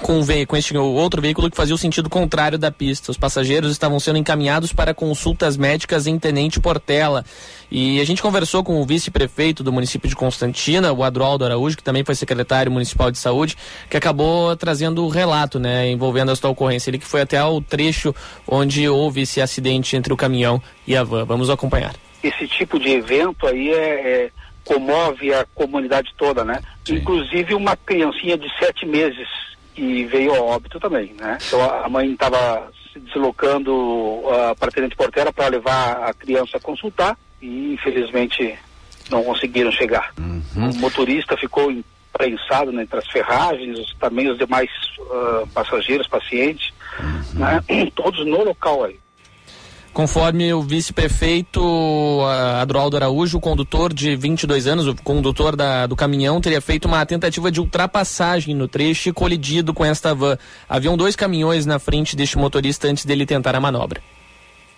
com, com este outro veículo que fazia o sentido contrário da pista. Os passageiros estavam sendo encaminhados para consultas médicas em Tenente Portela. E a gente conversou com o vice-prefeito do município de Constantina, o Adroaldo Araújo, que também foi secretário municipal de saúde, que acabou trazendo o relato, né, envolvendo esta ocorrência. Ele que foi até ao trecho onde houve esse acidente entre o caminhão e a van. Vamos acompanhar. Esse tipo de evento aí é, é comove a comunidade toda, né? Sim. Inclusive uma criancinha de sete meses e veio a óbito também, né? Então a mãe estava se deslocando uh, para Tenente Portela para levar a criança a consultar e infelizmente não conseguiram chegar. Uhum. O motorista ficou prensado né, entre as ferragens, também os demais uh, passageiros, pacientes, uhum. né? todos no local aí. Conforme o vice-prefeito Adroaldo Araújo, o condutor de 22 anos, o condutor da, do caminhão, teria feito uma tentativa de ultrapassagem no trecho e colidido com esta van. Haviam dois caminhões na frente deste motorista antes dele tentar a manobra.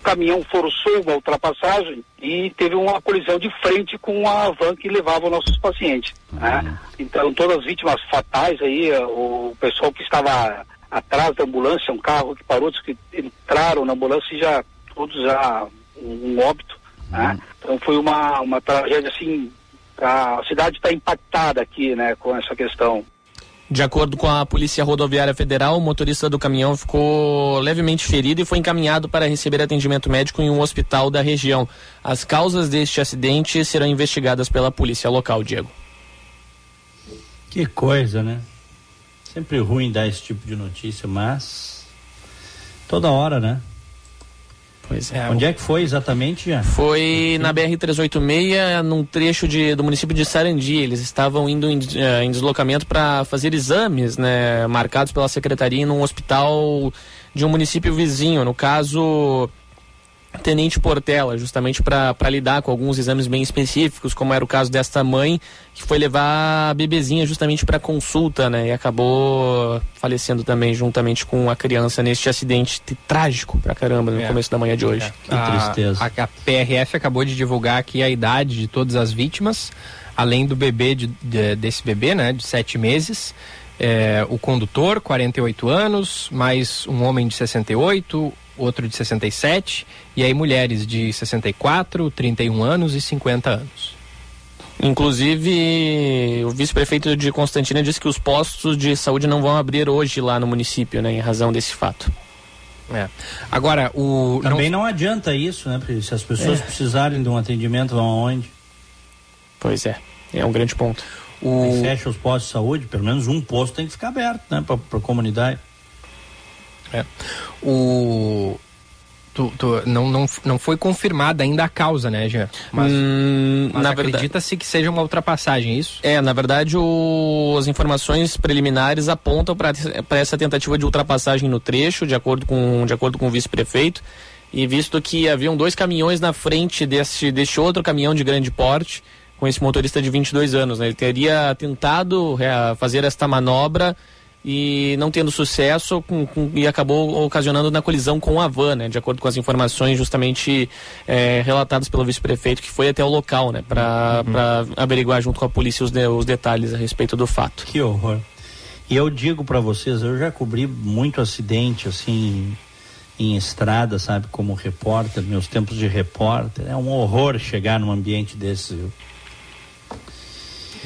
O caminhão forçou uma ultrapassagem e teve uma colisão de frente com a van que levava nossos pacientes. Né? Então, todas as vítimas fatais aí, o pessoal que estava atrás da ambulância, um carro que parou, que entraram na ambulância e já todos já um, óbito, né? Uhum. Então foi uma, uma tragédia assim, a cidade está impactada aqui, né, com essa questão. De acordo com a Polícia Rodoviária Federal, o motorista do caminhão ficou levemente ferido e foi encaminhado para receber atendimento médico em um hospital da região. As causas deste acidente serão investigadas pela polícia local, Diego. Que coisa, né? Sempre ruim dar esse tipo de notícia, mas toda hora, né? Pois é. Onde é que foi exatamente, já? Foi na BR-386, num trecho de, do município de Sarandi. Eles estavam indo em, eh, em deslocamento para fazer exames, né, marcados pela secretaria em um hospital de um município vizinho. No caso, Tenente Portela, justamente para lidar com alguns exames bem específicos, como era o caso desta mãe que foi levar a bebezinha justamente para consulta, né? E acabou falecendo também juntamente com a criança neste acidente trágico pra caramba no é. começo da manhã de hoje. É. Que a, tristeza. A, a, PRF acabou de divulgar aqui a idade de todas as vítimas, além do bebê de, de, desse bebê, né? De sete meses. É, o condutor, 48 anos, mais um homem de 68, outro de 67, e aí mulheres de 64, 31 anos e 50 anos. Inclusive, o vice-prefeito de Constantina disse que os postos de saúde não vão abrir hoje lá no município, né, em razão desse fato. É. Agora, o. Também não... não adianta isso, né? Porque se as pessoas é. precisarem de um atendimento, vão aonde? Pois é, é um grande ponto. O... fecha os postos de saúde, pelo menos um posto tem que ficar aberto, né, para a comunidade. É. O. Tu, tu, não, não, não foi confirmada ainda a causa, né, Jean? Mas, hum, mas acredita-se que seja uma ultrapassagem, é isso? É, na verdade, o, as informações preliminares apontam para essa tentativa de ultrapassagem no trecho, de acordo com, de acordo com o vice-prefeito. E visto que haviam dois caminhões na frente deste, deste outro caminhão de grande porte, com esse motorista de 22 anos. Né? Ele teria tentado é, fazer esta manobra e não tendo sucesso com, com, e acabou ocasionando na colisão com a van, né? De acordo com as informações justamente é, relatadas pelo vice-prefeito que foi até o local, né? Para uhum. averiguar junto com a polícia os, de, os detalhes a respeito do fato. Que horror. E eu digo para vocês, eu já cobri muito acidente assim em estrada, sabe, como repórter, meus tempos de repórter, é um horror chegar num ambiente desse. Viu?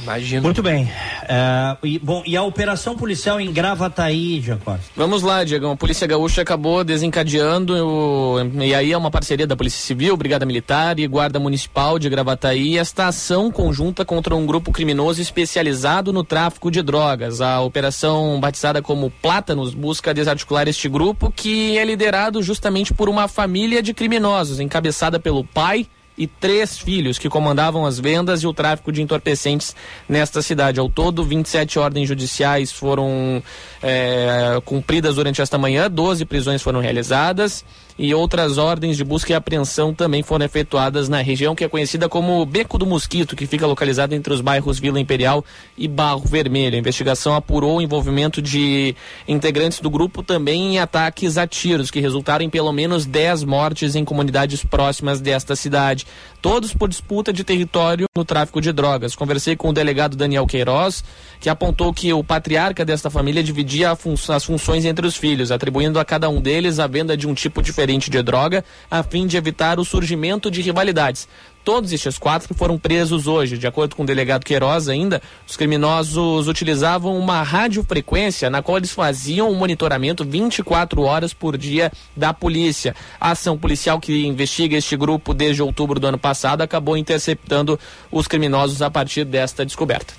Imagino. Muito bem. Uh, e, bom, e a operação policial em Gravataí, Jacó? Vamos lá, Diego. A Polícia Gaúcha acabou desencadeando, o, e aí é uma parceria da Polícia Civil, Brigada Militar e Guarda Municipal de Gravataí, esta ação conjunta contra um grupo criminoso especializado no tráfico de drogas. A operação batizada como Plátanos busca desarticular este grupo, que é liderado justamente por uma família de criminosos, encabeçada pelo pai e três filhos que comandavam as vendas e o tráfico de entorpecentes nesta cidade. Ao todo, 27 ordens judiciais foram é, cumpridas durante esta manhã, 12 prisões foram realizadas e outras ordens de busca e apreensão também foram efetuadas na região que é conhecida como Beco do Mosquito, que fica localizada entre os bairros Vila Imperial e Barro Vermelho. A investigação apurou o envolvimento de integrantes do grupo também em ataques a tiros, que resultaram em pelo menos 10 mortes em comunidades próximas desta cidade todos por disputa de território no tráfico de drogas. Conversei com o delegado Daniel Queiroz, que apontou que o patriarca desta família dividia fun as funções entre os filhos, atribuindo a cada um deles a venda de um tipo diferente de droga, a fim de evitar o surgimento de rivalidades. Todos estes quatro foram presos hoje. De acordo com o delegado Queiroz, ainda, os criminosos utilizavam uma radiofrequência na qual eles faziam um monitoramento 24 horas por dia da polícia. A ação policial que investiga este grupo desde outubro do ano passado acabou interceptando os criminosos a partir desta descoberta.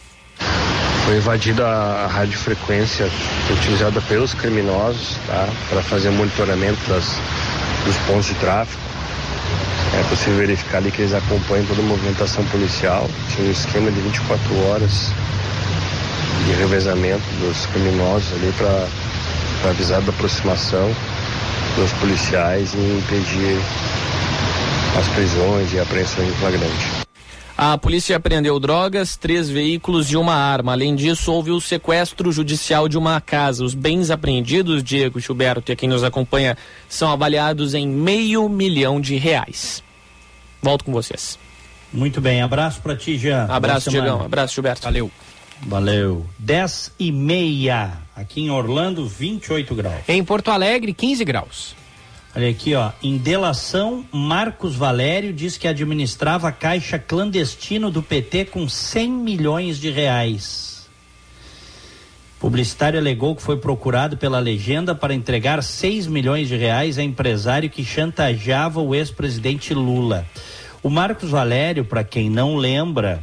Foi invadida a radiofrequência utilizada pelos criminosos tá, para fazer monitoramento das, dos pontos de tráfico é possível verificar ali que eles acompanham toda a movimentação policial. Tinha um esquema de 24 horas de revezamento dos criminosos ali para avisar da aproximação dos policiais e impedir as prisões e apreensões em flagrante. A polícia apreendeu drogas, três veículos e uma arma. Além disso, houve o sequestro judicial de uma casa. Os bens apreendidos, Diego Gilberto e quem nos acompanha, são avaliados em meio milhão de reais. Volto com vocês. Muito bem, abraço para ti, Jean. Abraço, Diegão. Abraço, Gilberto. Valeu. Valeu. 10 e meia. Aqui em Orlando, 28 graus. Em Porto Alegre, 15 graus. Olha aqui, ó. Em delação, Marcos Valério diz que administrava a caixa clandestino do PT com 100 milhões de reais. Publicitário alegou que foi procurado pela legenda para entregar 6 milhões de reais a empresário que chantageava o ex-presidente Lula. O Marcos Valério, para quem não lembra,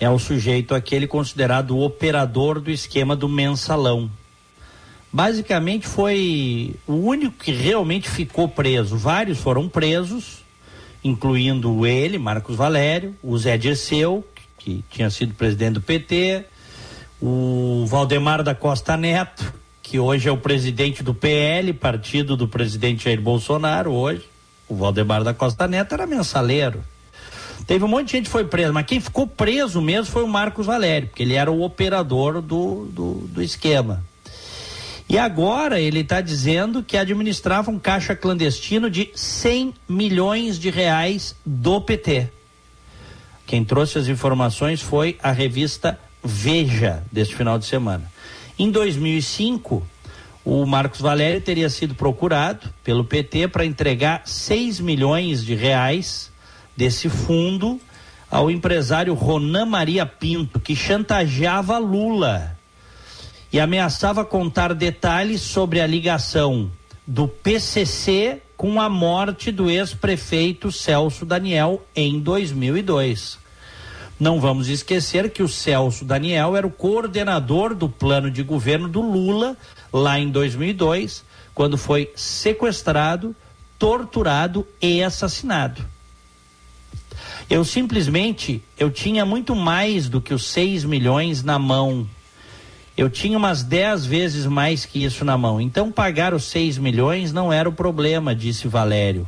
é o sujeito aquele considerado o operador do esquema do mensalão basicamente foi o único que realmente ficou preso. Vários foram presos, incluindo ele, Marcos Valério, o Zé Dirceu, que tinha sido presidente do PT, o Valdemar da Costa Neto, que hoje é o presidente do PL, partido do presidente Jair Bolsonaro, hoje. O Valdemar da Costa Neto era mensaleiro. Teve um monte de gente que foi preso, mas quem ficou preso mesmo foi o Marcos Valério, porque ele era o operador do, do, do esquema. E agora ele está dizendo que administrava um caixa clandestino de 100 milhões de reais do PT. Quem trouxe as informações foi a revista Veja deste final de semana. Em 2005, o Marcos Valério teria sido procurado pelo PT para entregar 6 milhões de reais desse fundo ao empresário Ronan Maria Pinto, que chantageava Lula e ameaçava contar detalhes sobre a ligação do PCC com a morte do ex-prefeito Celso Daniel em 2002. Não vamos esquecer que o Celso Daniel era o coordenador do plano de governo do Lula lá em 2002, quando foi sequestrado, torturado e assassinado. Eu simplesmente, eu tinha muito mais do que os 6 milhões na mão eu tinha umas 10 vezes mais que isso na mão. Então pagar os 6 milhões não era o problema, disse Valério.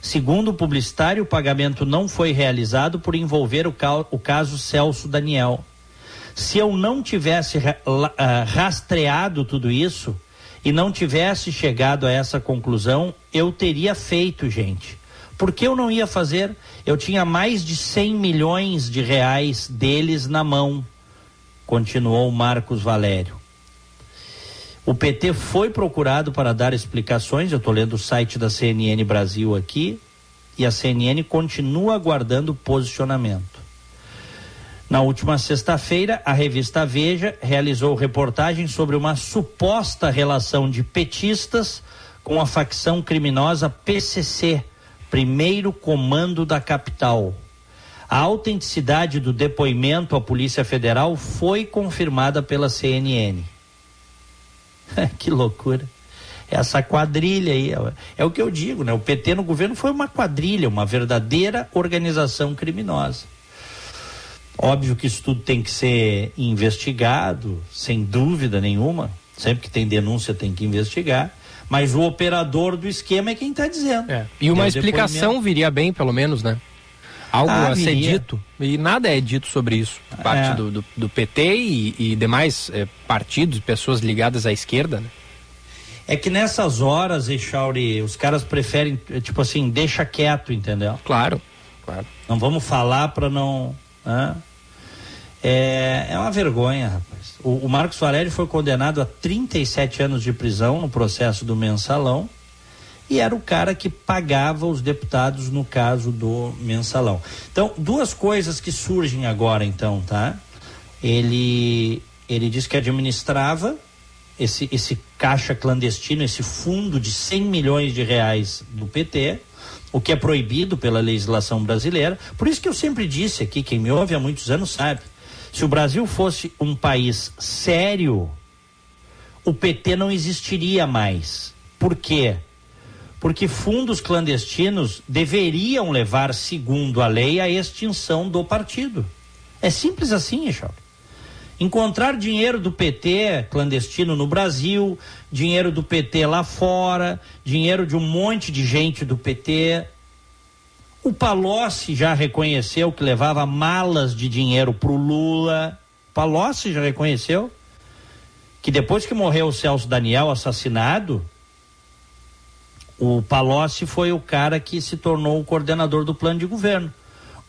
Segundo o publicitário, o pagamento não foi realizado por envolver o, o caso Celso Daniel. Se eu não tivesse ah, rastreado tudo isso e não tivesse chegado a essa conclusão, eu teria feito, gente. Por que eu não ia fazer? Eu tinha mais de 100 milhões de reais deles na mão, continuou Marcos Valério. O PT foi procurado para dar explicações, eu estou lendo o site da CNN Brasil aqui, e a CNN continua aguardando posicionamento. Na última sexta-feira, a revista Veja realizou reportagem sobre uma suposta relação de petistas com a facção criminosa PCC, primeiro comando da capital. A autenticidade do depoimento à Polícia Federal foi confirmada pela CNN. <laughs> que loucura. Essa quadrilha aí, é, é o que eu digo, né? O PT no governo foi uma quadrilha, uma verdadeira organização criminosa. Óbvio que isso tudo tem que ser investigado, sem dúvida nenhuma. Sempre que tem denúncia tem que investigar. Mas o operador do esquema é quem está dizendo. É. E uma explicação viria bem, pelo menos, né? Algo ah, a viria. ser dito. E nada é dito sobre isso. Parte é. do, do, do, PT e, e demais é, partidos, pessoas ligadas à esquerda, né? É que nessas horas, Echauri, os caras preferem, é, tipo assim, deixa quieto, entendeu? Claro, claro. Não vamos falar para não. Né? É, é uma vergonha, rapaz. O, o Marcos Valério foi condenado a 37 anos de prisão no processo do mensalão e era o cara que pagava os deputados no caso do mensalão. Então, duas coisas que surgem agora, então, tá? Ele, ele disse que administrava esse, esse caixa clandestino, esse fundo de 100 milhões de reais do PT, o que é proibido pela legislação brasileira. Por isso que eu sempre disse aqui, quem me ouve há muitos anos sabe, se o Brasil fosse um país sério, o PT não existiria mais. Por quê? Porque fundos clandestinos deveriam levar, segundo a lei, à extinção do partido. É simples assim, Echal. Encontrar dinheiro do PT clandestino no Brasil, dinheiro do PT lá fora, dinheiro de um monte de gente do PT. O Palocci já reconheceu que levava malas de dinheiro para o Lula. Palocci já reconheceu que depois que morreu o Celso Daniel assassinado, o Palocci foi o cara que se tornou o coordenador do plano de governo.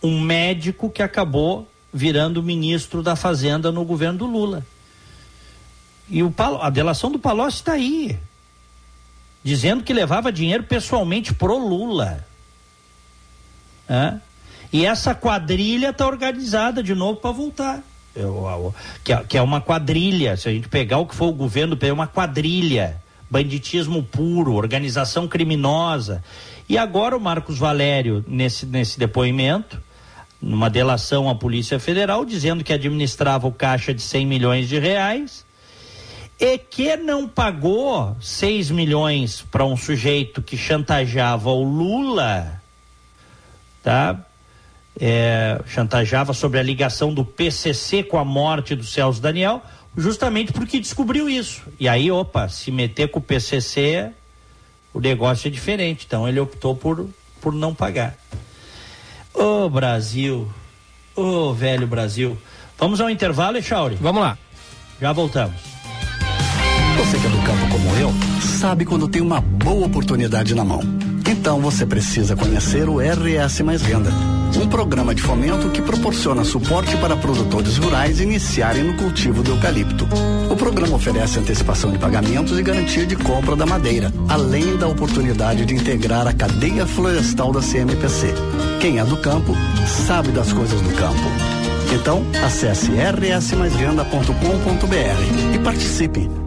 Um médico que acabou virando ministro da Fazenda no governo do Lula. E o, a delação do Palocci está aí, dizendo que levava dinheiro pessoalmente pro Lula. E essa quadrilha está organizada de novo para voltar. Eu, eu, que, é, que, é uma quadrilha. Se a gente pegar o que foi o governo, é uma quadrilha. Banditismo puro, organização criminosa. E agora o Marcos Valério, nesse, nesse depoimento, numa delação à Polícia Federal, dizendo que administrava o caixa de 100 milhões de reais e que não pagou 6 milhões para um sujeito que chantageava o Lula, tá? É, chantageava sobre a ligação do PCC com a morte do Celso Daniel, justamente porque descobriu isso. E aí, opa, se meter com o PCC, o negócio é diferente. Então ele optou por, por não pagar. Ô oh, Brasil, ô oh, velho Brasil. Vamos ao intervalo, Echauri? Vamos lá. Já voltamos. Você que é do campo como eu, sabe quando tem uma boa oportunidade na mão. Então você precisa conhecer o RS Mais Venda, um programa de fomento que proporciona suporte para produtores rurais iniciarem no cultivo do eucalipto. O programa oferece antecipação de pagamentos e garantia de compra da madeira, além da oportunidade de integrar a cadeia florestal da CMPC. Quem é do campo sabe das coisas do campo. Então, acesse rsmaisvenda.com.br e participe.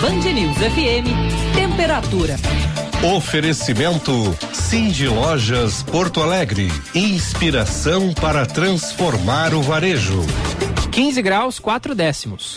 Band News FM, temperatura. Oferecimento Cindy Lojas Porto Alegre. Inspiração para transformar o varejo. 15 graus, 4 décimos.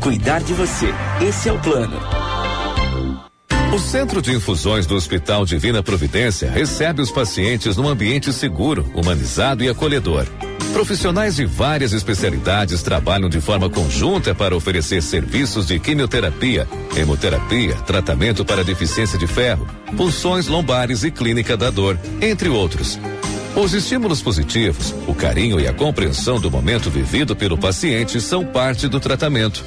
Cuidar de você. Esse é o plano. O Centro de Infusões do Hospital Divina Providência recebe os pacientes num ambiente seguro, humanizado e acolhedor. Profissionais de várias especialidades trabalham de forma conjunta para oferecer serviços de quimioterapia, hemoterapia, tratamento para deficiência de ferro, punções lombares e clínica da dor, entre outros. Os estímulos positivos, o carinho e a compreensão do momento vivido pelo paciente são parte do tratamento.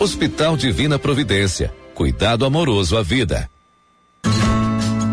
Hospital Divina Providência. Cuidado amoroso à vida.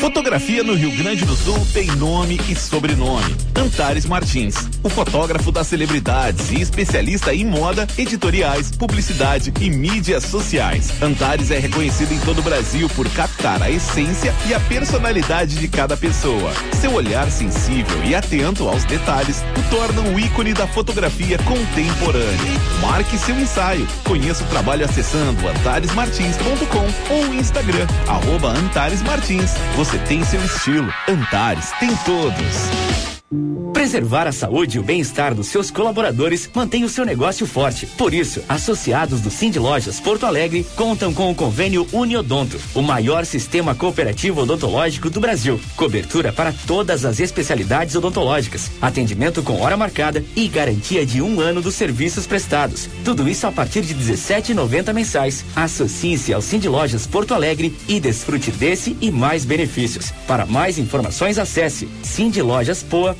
Fotografia no Rio Grande do Sul tem nome e sobrenome. Antares Martins, o fotógrafo das celebridades e especialista em moda, editoriais, publicidade e mídias sociais. Antares é reconhecido em todo o Brasil por captar a essência e a personalidade de cada pessoa. Seu olhar sensível e atento aos detalhes o torna um ícone da fotografia contemporânea. Marque seu ensaio. Conheça o trabalho acessando antaresmartins.com ou Instagram, arroba Antares Martins. Você tem seu estilo. Antares tem todos. Preservar a saúde e o bem-estar dos seus colaboradores mantém o seu negócio forte. Por isso, associados do Cindy Lojas Porto Alegre contam com o convênio Uniodonto, o maior sistema cooperativo odontológico do Brasil. Cobertura para todas as especialidades odontológicas, atendimento com hora marcada e garantia de um ano dos serviços prestados. Tudo isso a partir de 17,90 mensais. Associe-se ao Cindy Lojas Porto Alegre e desfrute desse e mais benefícios. Para mais informações, acesse cindylojaspoa.com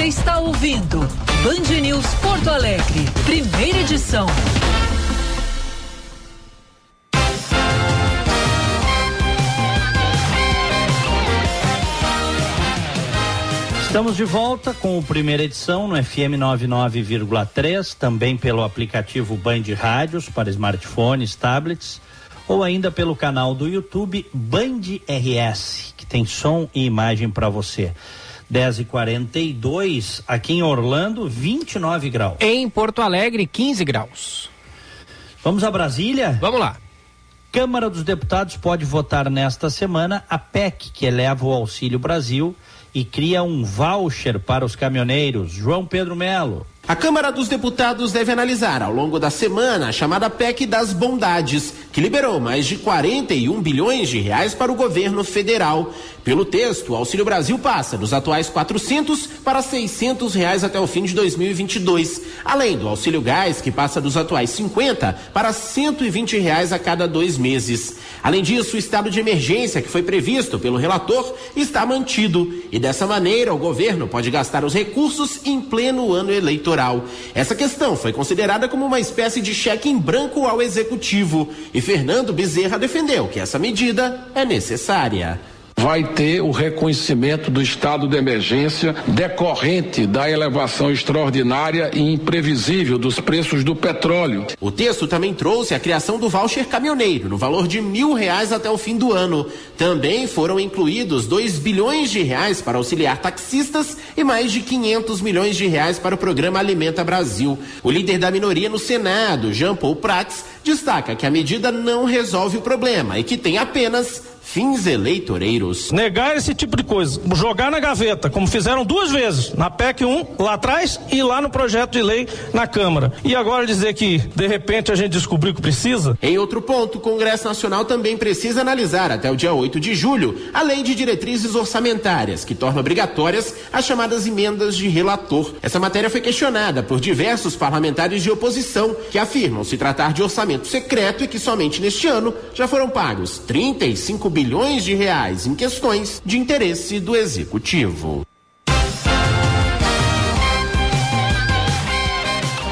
Você está ouvindo Band News Porto Alegre, primeira edição. Estamos de volta com o primeira edição no FM 99,3, também pelo aplicativo Band Rádios para smartphones, tablets, ou ainda pelo canal do YouTube Band RS, que tem som e imagem para você. 10 e 42 aqui em Orlando, 29 graus. Em Porto Alegre, 15 graus. Vamos a Brasília? Vamos lá. Câmara dos Deputados pode votar nesta semana a PEC que eleva o Auxílio Brasil e cria um voucher para os caminhoneiros. João Pedro Melo. A Câmara dos Deputados deve analisar ao longo da semana a chamada PEC das Bondades, que liberou mais de 41 bilhões de reais para o governo federal. Pelo texto, o Auxílio Brasil passa dos atuais 400 para 600 reais até o fim de 2022, além do Auxílio Gás, que passa dos atuais 50 para 120 reais a cada dois meses. Além disso, o estado de emergência que foi previsto pelo relator está mantido e dessa maneira o governo pode gastar os recursos em pleno ano eleitoral. Essa questão foi considerada como uma espécie de cheque em branco ao executivo. E Fernando Bezerra defendeu que essa medida é necessária vai ter o reconhecimento do estado de emergência decorrente da elevação extraordinária e imprevisível dos preços do petróleo. O texto também trouxe a criação do voucher caminhoneiro, no valor de mil reais até o fim do ano. Também foram incluídos 2 bilhões de reais para auxiliar taxistas e mais de 500 milhões de reais para o programa Alimenta Brasil. O líder da minoria no Senado, Jean Paul Prats, destaca que a medida não resolve o problema e que tem apenas fins eleitoreiros. Negar esse tipo de coisa, jogar na gaveta, como fizeram duas vezes, na PEC 1 lá atrás e lá no projeto de lei na Câmara. E agora dizer que de repente a gente descobriu que precisa? Em outro ponto, o Congresso Nacional também precisa analisar até o dia 8 de julho a lei de diretrizes orçamentárias, que torna obrigatórias as chamadas emendas de relator. Essa matéria foi questionada por diversos parlamentares de oposição que afirmam se tratar de orçamento secreto e que somente neste ano já foram pagos 35 bilhões bilhões de reais em questões de interesse do executivo.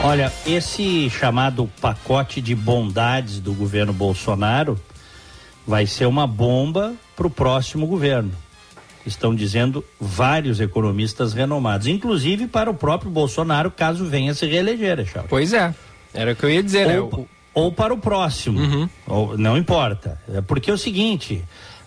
Olha, esse chamado pacote de bondades do governo Bolsonaro vai ser uma bomba para o próximo governo. Estão dizendo vários economistas renomados, inclusive para o próprio Bolsonaro, caso venha se reeleger, Charles. Pois é, era o que eu ia dizer, né? ou, né? Ou para o próximo. Uhum. Ou, não importa. É porque é o seguinte.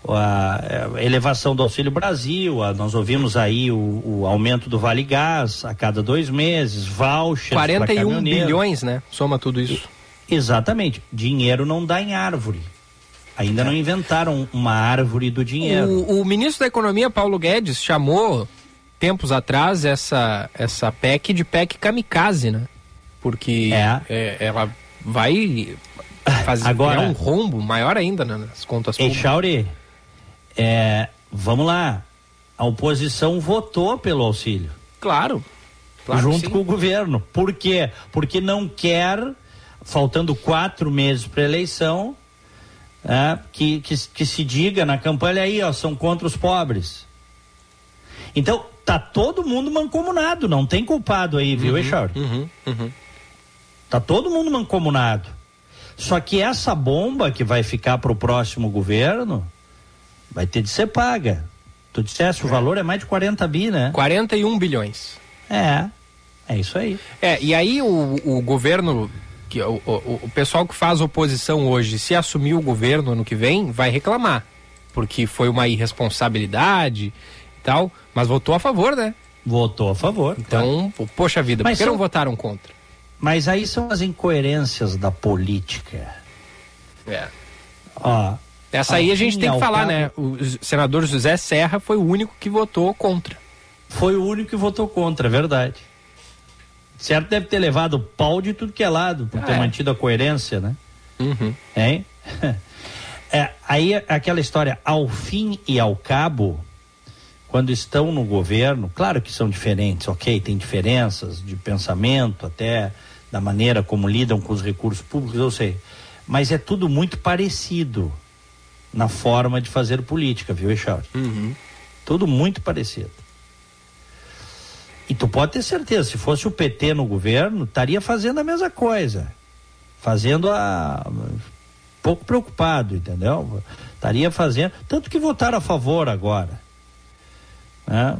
A, a elevação do Auxílio Brasil, a, nós ouvimos aí o, o, aumento do Vale Gás a cada dois meses, vouchers 41 bilhões, né? Soma tudo isso. E, exatamente. Dinheiro não dá em árvore. Ainda é. não inventaram uma árvore do dinheiro. O, o, ministro da Economia, Paulo Guedes, chamou tempos atrás essa, essa PEC de PEC kamikaze, né? Porque é. É, ela vai fazer Agora, um rombo maior ainda né, nas contas públicas. Echauri, é, vamos lá, a oposição votou pelo auxílio. Claro. claro junto com o governo. Por quê? Porque não quer, faltando quatro meses para eleição, é, que, que, que se diga na campanha aí, ó, são contra os pobres. Então, tá todo mundo mancomunado, não tem culpado aí, viu, uhum, Uhum, uhum. Tá todo mundo mancomunado. Só que essa bomba que vai ficar para o próximo governo vai ter de ser paga. Tu disseste, é. o valor é mais de 40 bi, né? 41 bilhões. É, é isso aí. É, e aí o, o governo, que, o, o, o pessoal que faz oposição hoje, se assumir o governo ano que vem, vai reclamar. Porque foi uma irresponsabilidade e tal, mas votou a favor, né? Votou a favor. Então, poxa vida, mas por que são... não votaram contra? Mas aí são as incoerências da política. É. Ó, Essa aí a gente tem que falar, cabo... né? O senador José Serra foi o único que votou contra. Foi o único que votou contra, é verdade. Certo deve ter levado pau de tudo que é lado, por ah, ter é. mantido a coerência, né? Uhum. Hein? <laughs> É, aí aquela história, ao fim e ao cabo, quando estão no governo, claro que são diferentes, ok, tem diferenças de pensamento até da maneira como lidam com os recursos públicos, eu sei. Mas é tudo muito parecido na forma de fazer política, viu, Echauri? Uhum. Tudo muito parecido. E tu pode ter certeza, se fosse o PT no governo, estaria fazendo a mesma coisa. Fazendo a. pouco preocupado, entendeu? Estaria fazendo. Tanto que votaram a favor agora. Né?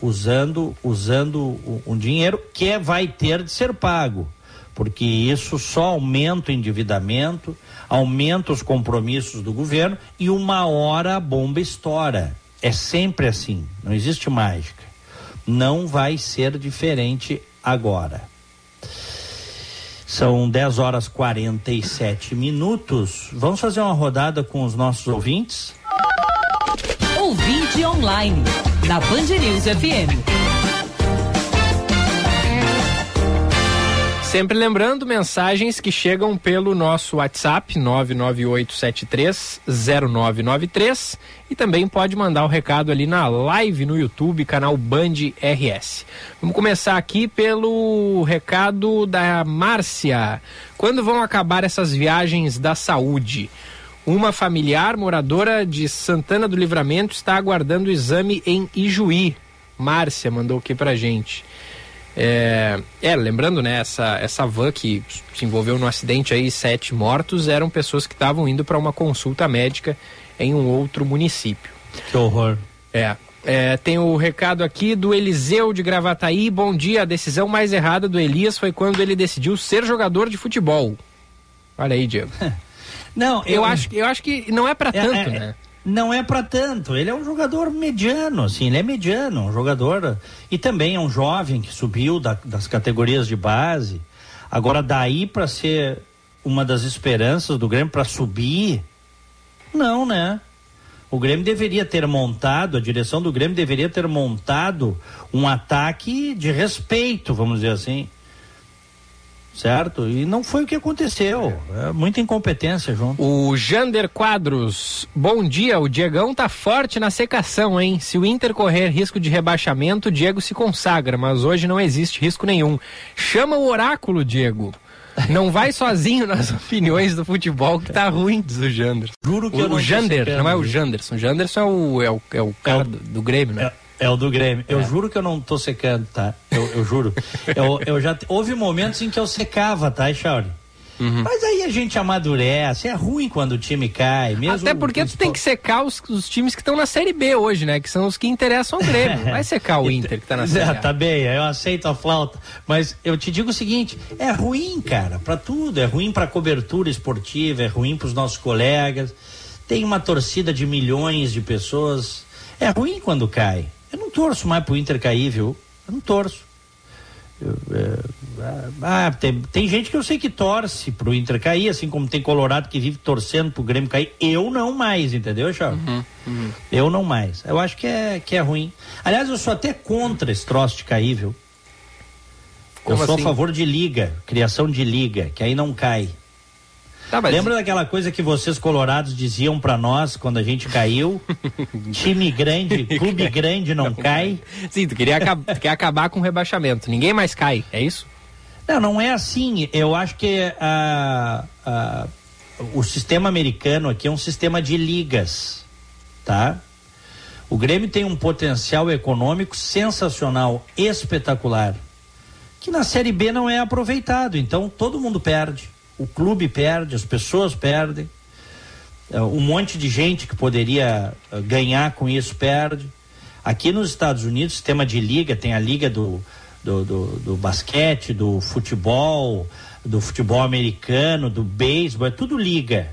Usando usando um dinheiro que vai ter de ser pago, porque isso só aumenta o endividamento, aumenta os compromissos do governo e uma hora a bomba estoura. É sempre assim, não existe mágica. Não vai ser diferente agora. São 10 horas 47 minutos. Vamos fazer uma rodada com os nossos ouvintes? Ouvinte online, na Band News FM. Sempre lembrando mensagens que chegam pelo nosso WhatsApp 998730993 e também pode mandar o recado ali na live no YouTube, canal Band RS. Vamos começar aqui pelo recado da Márcia. Quando vão acabar essas viagens da saúde? Uma familiar moradora de Santana do Livramento está aguardando o exame em Ijuí. Márcia mandou aqui pra gente. É, é, lembrando, né, essa, essa van que se envolveu no acidente aí, sete mortos, eram pessoas que estavam indo para uma consulta médica em um outro município. Que horror. É, é, tem o recado aqui do Eliseu de Gravataí. Bom dia. A decisão mais errada do Elias foi quando ele decidiu ser jogador de futebol. Olha aí, Diego. <laughs> não, eu, eu acho, eu acho que não é para é, tanto, é, né? não é para tanto. Ele é um jogador mediano, assim, ele é mediano, um jogador. E também é um jovem que subiu da, das categorias de base. Agora, daí para ser uma das esperanças do Grêmio para subir, não, né? O Grêmio deveria ter montado, a direção do Grêmio deveria ter montado um ataque de respeito, vamos dizer assim certo? E não foi o que aconteceu. É muita incompetência, João. O Jander Quadros, bom dia. O Diegão tá forte na secação, hein? Se o Inter correr risco de rebaixamento, o Diego se consagra, mas hoje não existe risco nenhum. Chama o oráculo, Diego. Não vai sozinho nas <laughs> opiniões do futebol que tá ruim, diz o Jander. Juro que o, eu não O Jander, não é o Janderson. O Janderson é o, é o, é o cara é o, do, do Grêmio, né? É é o do Grêmio. Eu é. juro que eu não tô secando, tá? Eu, eu juro. eu, eu já houve momentos em que eu secava, tá, Chauri? Uhum. Mas aí a gente amadurece, é ruim quando o time cai. Mesmo Até porque tu tem que secar os, os times que estão na Série B hoje, né? Que são os que interessam ao Grêmio. <laughs> Vai secar o Inter que tá na Série A. tá bem, eu aceito a flauta. Mas eu te digo o seguinte, é ruim, cara, para tudo. É ruim pra cobertura esportiva, é ruim pros nossos colegas. Tem uma torcida de milhões de pessoas. É ruim quando cai. Eu não torço mais pro Inter cair, viu? Eu não torço. Eu, é, ah, tem, tem gente que eu sei que torce pro Inter cair, assim como tem Colorado que vive torcendo pro Grêmio cair. Eu não mais, entendeu, Charles? Uhum, uhum. Eu não mais. Eu acho que é, que é ruim. Aliás, eu sou até contra esse troço de cair, viu? Como eu sou assim? a favor de liga, criação de liga, que aí não cai. Tá, mas... Lembra daquela coisa que vocês colorados diziam para nós quando a gente caiu? <laughs> Time grande, clube grande não, não cai. Sim, tu queria tu quer acabar com o rebaixamento. Ninguém mais cai, é isso? Não, não é assim. Eu acho que uh, uh, o sistema americano aqui é um sistema de ligas, tá? O Grêmio tem um potencial econômico sensacional, espetacular, que na Série B não é aproveitado. Então todo mundo perde o clube perde, as pessoas perdem, é, um monte de gente que poderia é, ganhar com isso perde. Aqui nos Estados Unidos, sistema de liga, tem a liga do, do, do, do basquete, do futebol, do futebol americano, do beisebol, é tudo liga.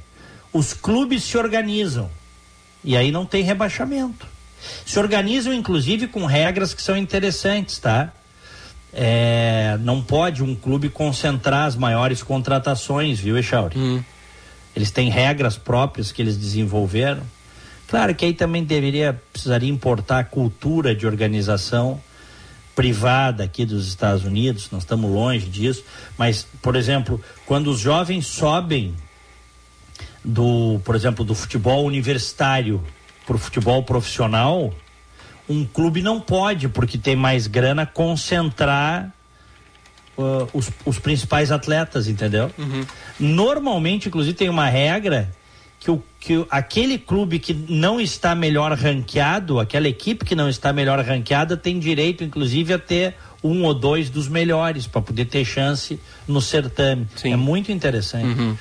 Os clubes se organizam e aí não tem rebaixamento. Se organizam, inclusive, com regras que são interessantes, tá? É, não pode um clube concentrar as maiores contratações, viu, Echauri? Hum. Eles têm regras próprias que eles desenvolveram. Claro que aí também deveria, precisaria importar a cultura de organização privada aqui dos Estados Unidos, nós estamos longe disso, mas, por exemplo, quando os jovens sobem do, por exemplo, do futebol universitário para o futebol profissional, um clube não pode, porque tem mais grana, concentrar uh, os, os, principais atletas, entendeu? Uhum. Normalmente, inclusive, tem uma regra que, o, que aquele clube que não está melhor ranqueado, aquela equipe que não está melhor ranqueada, tem direito, inclusive, a ter um ou dois dos melhores para poder ter chance no certame. Sim. É muito interessante. Uhum.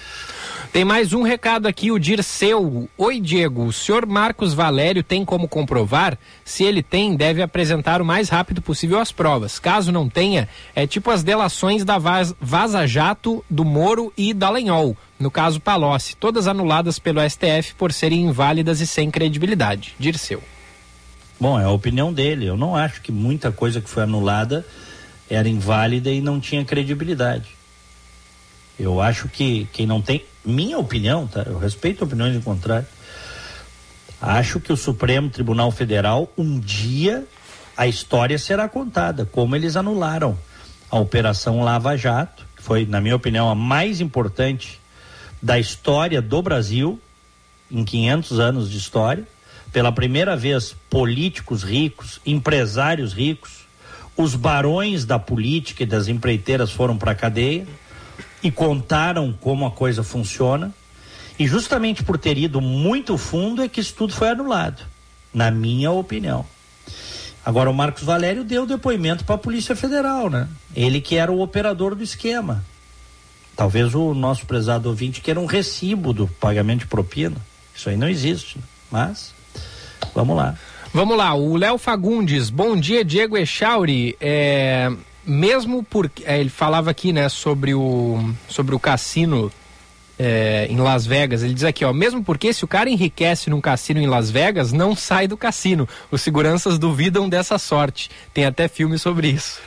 Tem mais um recado aqui, o Dirceu. Oi, Diego. O senhor Marcos Valério tem como comprovar? Se ele tem, deve apresentar o mais rápido possível as provas. Caso não tenha, é tipo as delações da Vaza Jato, do Moro e da Lenhol. No caso Palocci, todas anuladas pelo STF por serem inválidas e sem credibilidade. Dirceu. Bom, é a opinião dele. Eu não acho que muita coisa que foi anulada era inválida e não tinha credibilidade. Eu acho que quem não tem. Minha opinião, tá? Eu respeito opiniões em contrário. Acho que o Supremo Tribunal Federal, um dia, a história será contada, como eles anularam a Operação Lava Jato, que foi, na minha opinião, a mais importante da história do Brasil, em 500 anos de história pela primeira vez, políticos ricos, empresários ricos, os barões da política e das empreiteiras foram para a cadeia e contaram como a coisa funciona. E justamente por ter ido muito fundo é que isso tudo foi anulado, na minha opinião. Agora o Marcos Valério deu depoimento para a Polícia Federal, né? Ele que era o operador do esquema. Talvez o nosso prezado ouvinte queira um recibo do pagamento de propina. Isso aí não existe, mas Vamos lá. Vamos lá, o Léo Fagundes, bom dia, Diego Echauri. É, mesmo porque é, ele falava aqui, né, sobre o, sobre o cassino é, em Las Vegas. Ele diz aqui, ó, mesmo porque se o cara enriquece num cassino em Las Vegas, não sai do cassino. Os seguranças duvidam dessa sorte. Tem até filme sobre isso.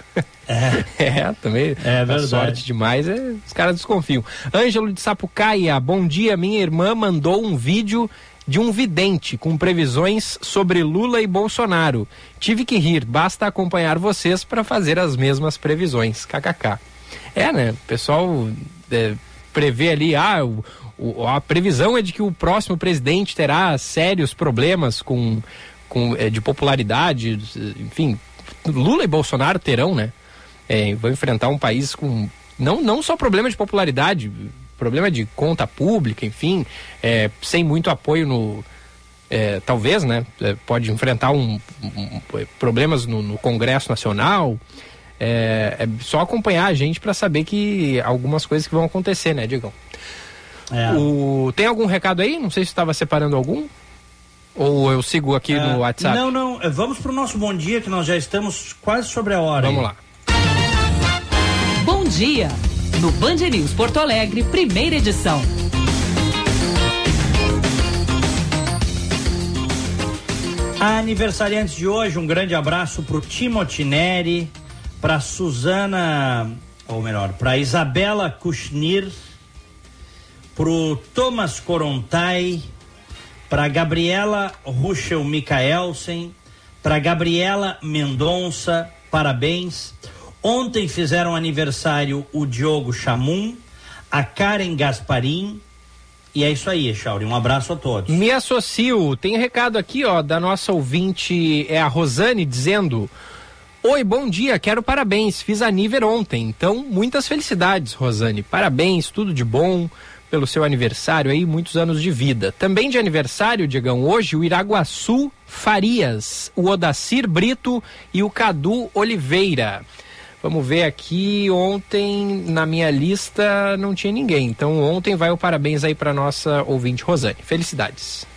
É, <laughs> é também. É verdade. sorte demais, é, os caras desconfiam. Ângelo de Sapucaia, bom dia. Minha irmã mandou um vídeo de um vidente com previsões sobre Lula e Bolsonaro. Tive que rir, basta acompanhar vocês para fazer as mesmas previsões. KKK. É, né? O pessoal é, prevê ali, ah, o, o, a previsão é de que o próximo presidente terá sérios problemas com, com é, de popularidade, enfim, Lula e Bolsonaro terão, né? É, vão enfrentar um país com não, não só problema de popularidade, problema de conta pública, enfim, é, sem muito apoio no. É, talvez, né? É, pode enfrentar um, um problemas no, no, Congresso Nacional. É, é, só acompanhar a gente para saber que algumas coisas que vão acontecer, né, Digão? É. O, tem algum recado aí? Não sei se estava separando algum. Ou eu sigo aqui no WhatsApp? Não, não. Vamos para o nosso bom dia, que nós já estamos quase sobre a hora. Vamos aí. lá. Bom dia no Band News Porto Alegre, primeira edição. A aniversariante de hoje, um grande abraço para o Timothy Neri, para Suzana, ou melhor, para Isabela Kushnir, para Thomas Corontai, para Gabriela Ruschel Mikaelsen, para Gabriela Mendonça, parabéns. Ontem fizeram aniversário o Diogo Chamum, a Karen Gasparim. E é isso aí, Chauri. Um abraço a todos. Me associo. Tem recado aqui, ó, da nossa ouvinte, é a Rosane, dizendo. Oi, bom dia, quero parabéns. Fiz aniversário ontem, então muitas felicidades, Rosane. Parabéns, tudo de bom pelo seu aniversário aí, muitos anos de vida. Também de aniversário, Diegão, hoje o Iraguaçu Farias, o Odacir Brito e o Cadu Oliveira. Vamos ver aqui, ontem na minha lista não tinha ninguém. Então ontem vai o parabéns aí para nossa ouvinte Rosane. Felicidades.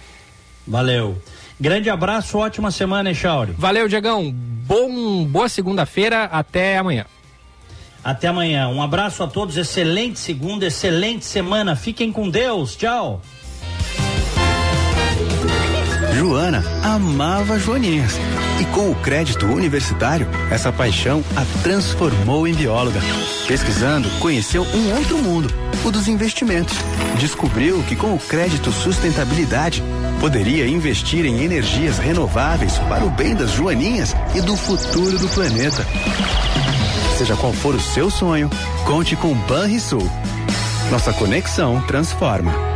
Valeu. Grande abraço, ótima semana, Echauri. Valeu, Diegão. Bom, boa segunda-feira, até amanhã. Até amanhã. Um abraço a todos, excelente segunda, excelente semana. Fiquem com Deus. Tchau. Joana amava Joaninhas. E com o crédito universitário, essa paixão a transformou em bióloga. Pesquisando, conheceu um outro mundo, o dos investimentos. Descobriu que com o crédito sustentabilidade, poderia investir em energias renováveis para o bem das Joaninhas e do futuro do planeta. Seja qual for o seu sonho, conte com Banrisul. Nossa conexão transforma.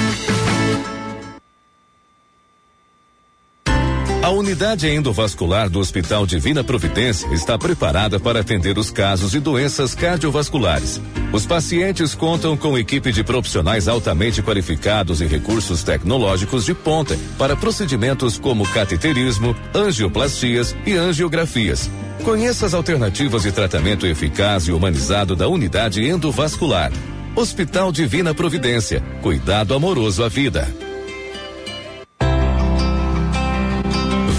Unidade endovascular do Hospital Divina Providência está preparada para atender os casos de doenças cardiovasculares. Os pacientes contam com equipe de profissionais altamente qualificados e recursos tecnológicos de ponta para procedimentos como cateterismo, angioplastias e angiografias. Conheça as alternativas de tratamento eficaz e humanizado da unidade endovascular. Hospital Divina Providência. Cuidado amoroso à vida.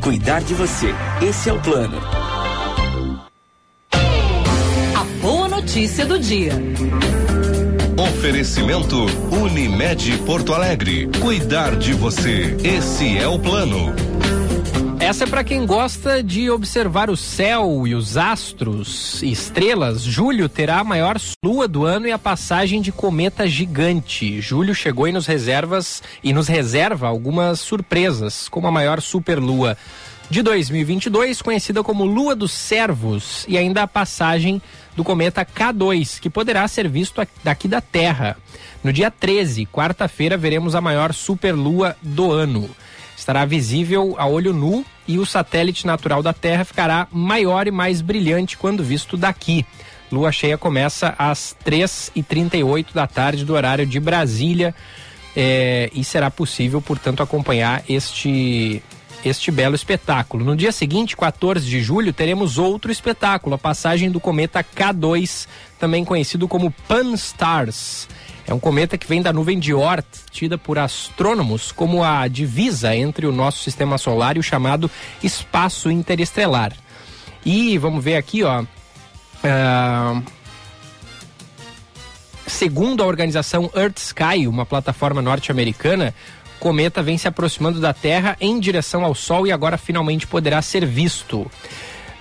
Cuidar de você. Esse é o plano. A boa notícia do dia. Oferecimento Unimed Porto Alegre. Cuidar de você. Esse é o plano. Essa é para quem gosta de observar o céu e os astros e estrelas. Julho terá a maior lua do ano e a passagem de cometa gigante. Julho chegou e nos reservas e nos reserva algumas surpresas, como a maior superlua de 2022, conhecida como Lua dos Servos, e ainda a passagem do cometa K2, que poderá ser visto daqui da Terra. No dia 13, quarta-feira, veremos a maior superlua do ano estará visível a olho nu e o satélite natural da Terra ficará maior e mais brilhante quando visto daqui. Lua cheia começa às 3h38 da tarde do horário de Brasília é, e será possível, portanto, acompanhar este este belo espetáculo. No dia seguinte, 14 de julho, teremos outro espetáculo, a passagem do cometa K2, também conhecido como Pan-STARRS. É um cometa que vem da nuvem de Oort, tida por astrônomos como a divisa entre o nosso sistema solar e o chamado espaço interestelar. E vamos ver aqui, ó. Uh, segundo a organização Earth Sky, uma plataforma norte-americana, o cometa vem se aproximando da Terra em direção ao Sol e agora finalmente poderá ser visto.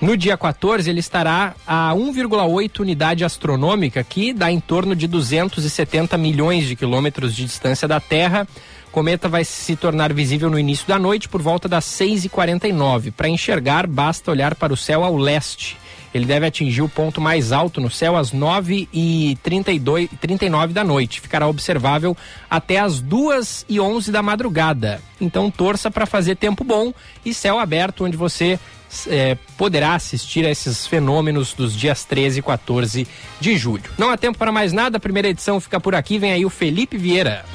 No dia 14, ele estará a 1,8 unidade astronômica, que dá em torno de 270 milhões de quilômetros de distância da Terra. O cometa vai se tornar visível no início da noite, por volta das 6h49. Para enxergar, basta olhar para o céu ao leste. Ele deve atingir o ponto mais alto no céu às 9h39 da noite. Ficará observável até às 2h11 da madrugada. Então torça para fazer tempo bom e céu aberto, onde você é, poderá assistir a esses fenômenos dos dias 13 e 14 de julho. Não há tempo para mais nada, a primeira edição fica por aqui, vem aí o Felipe Vieira.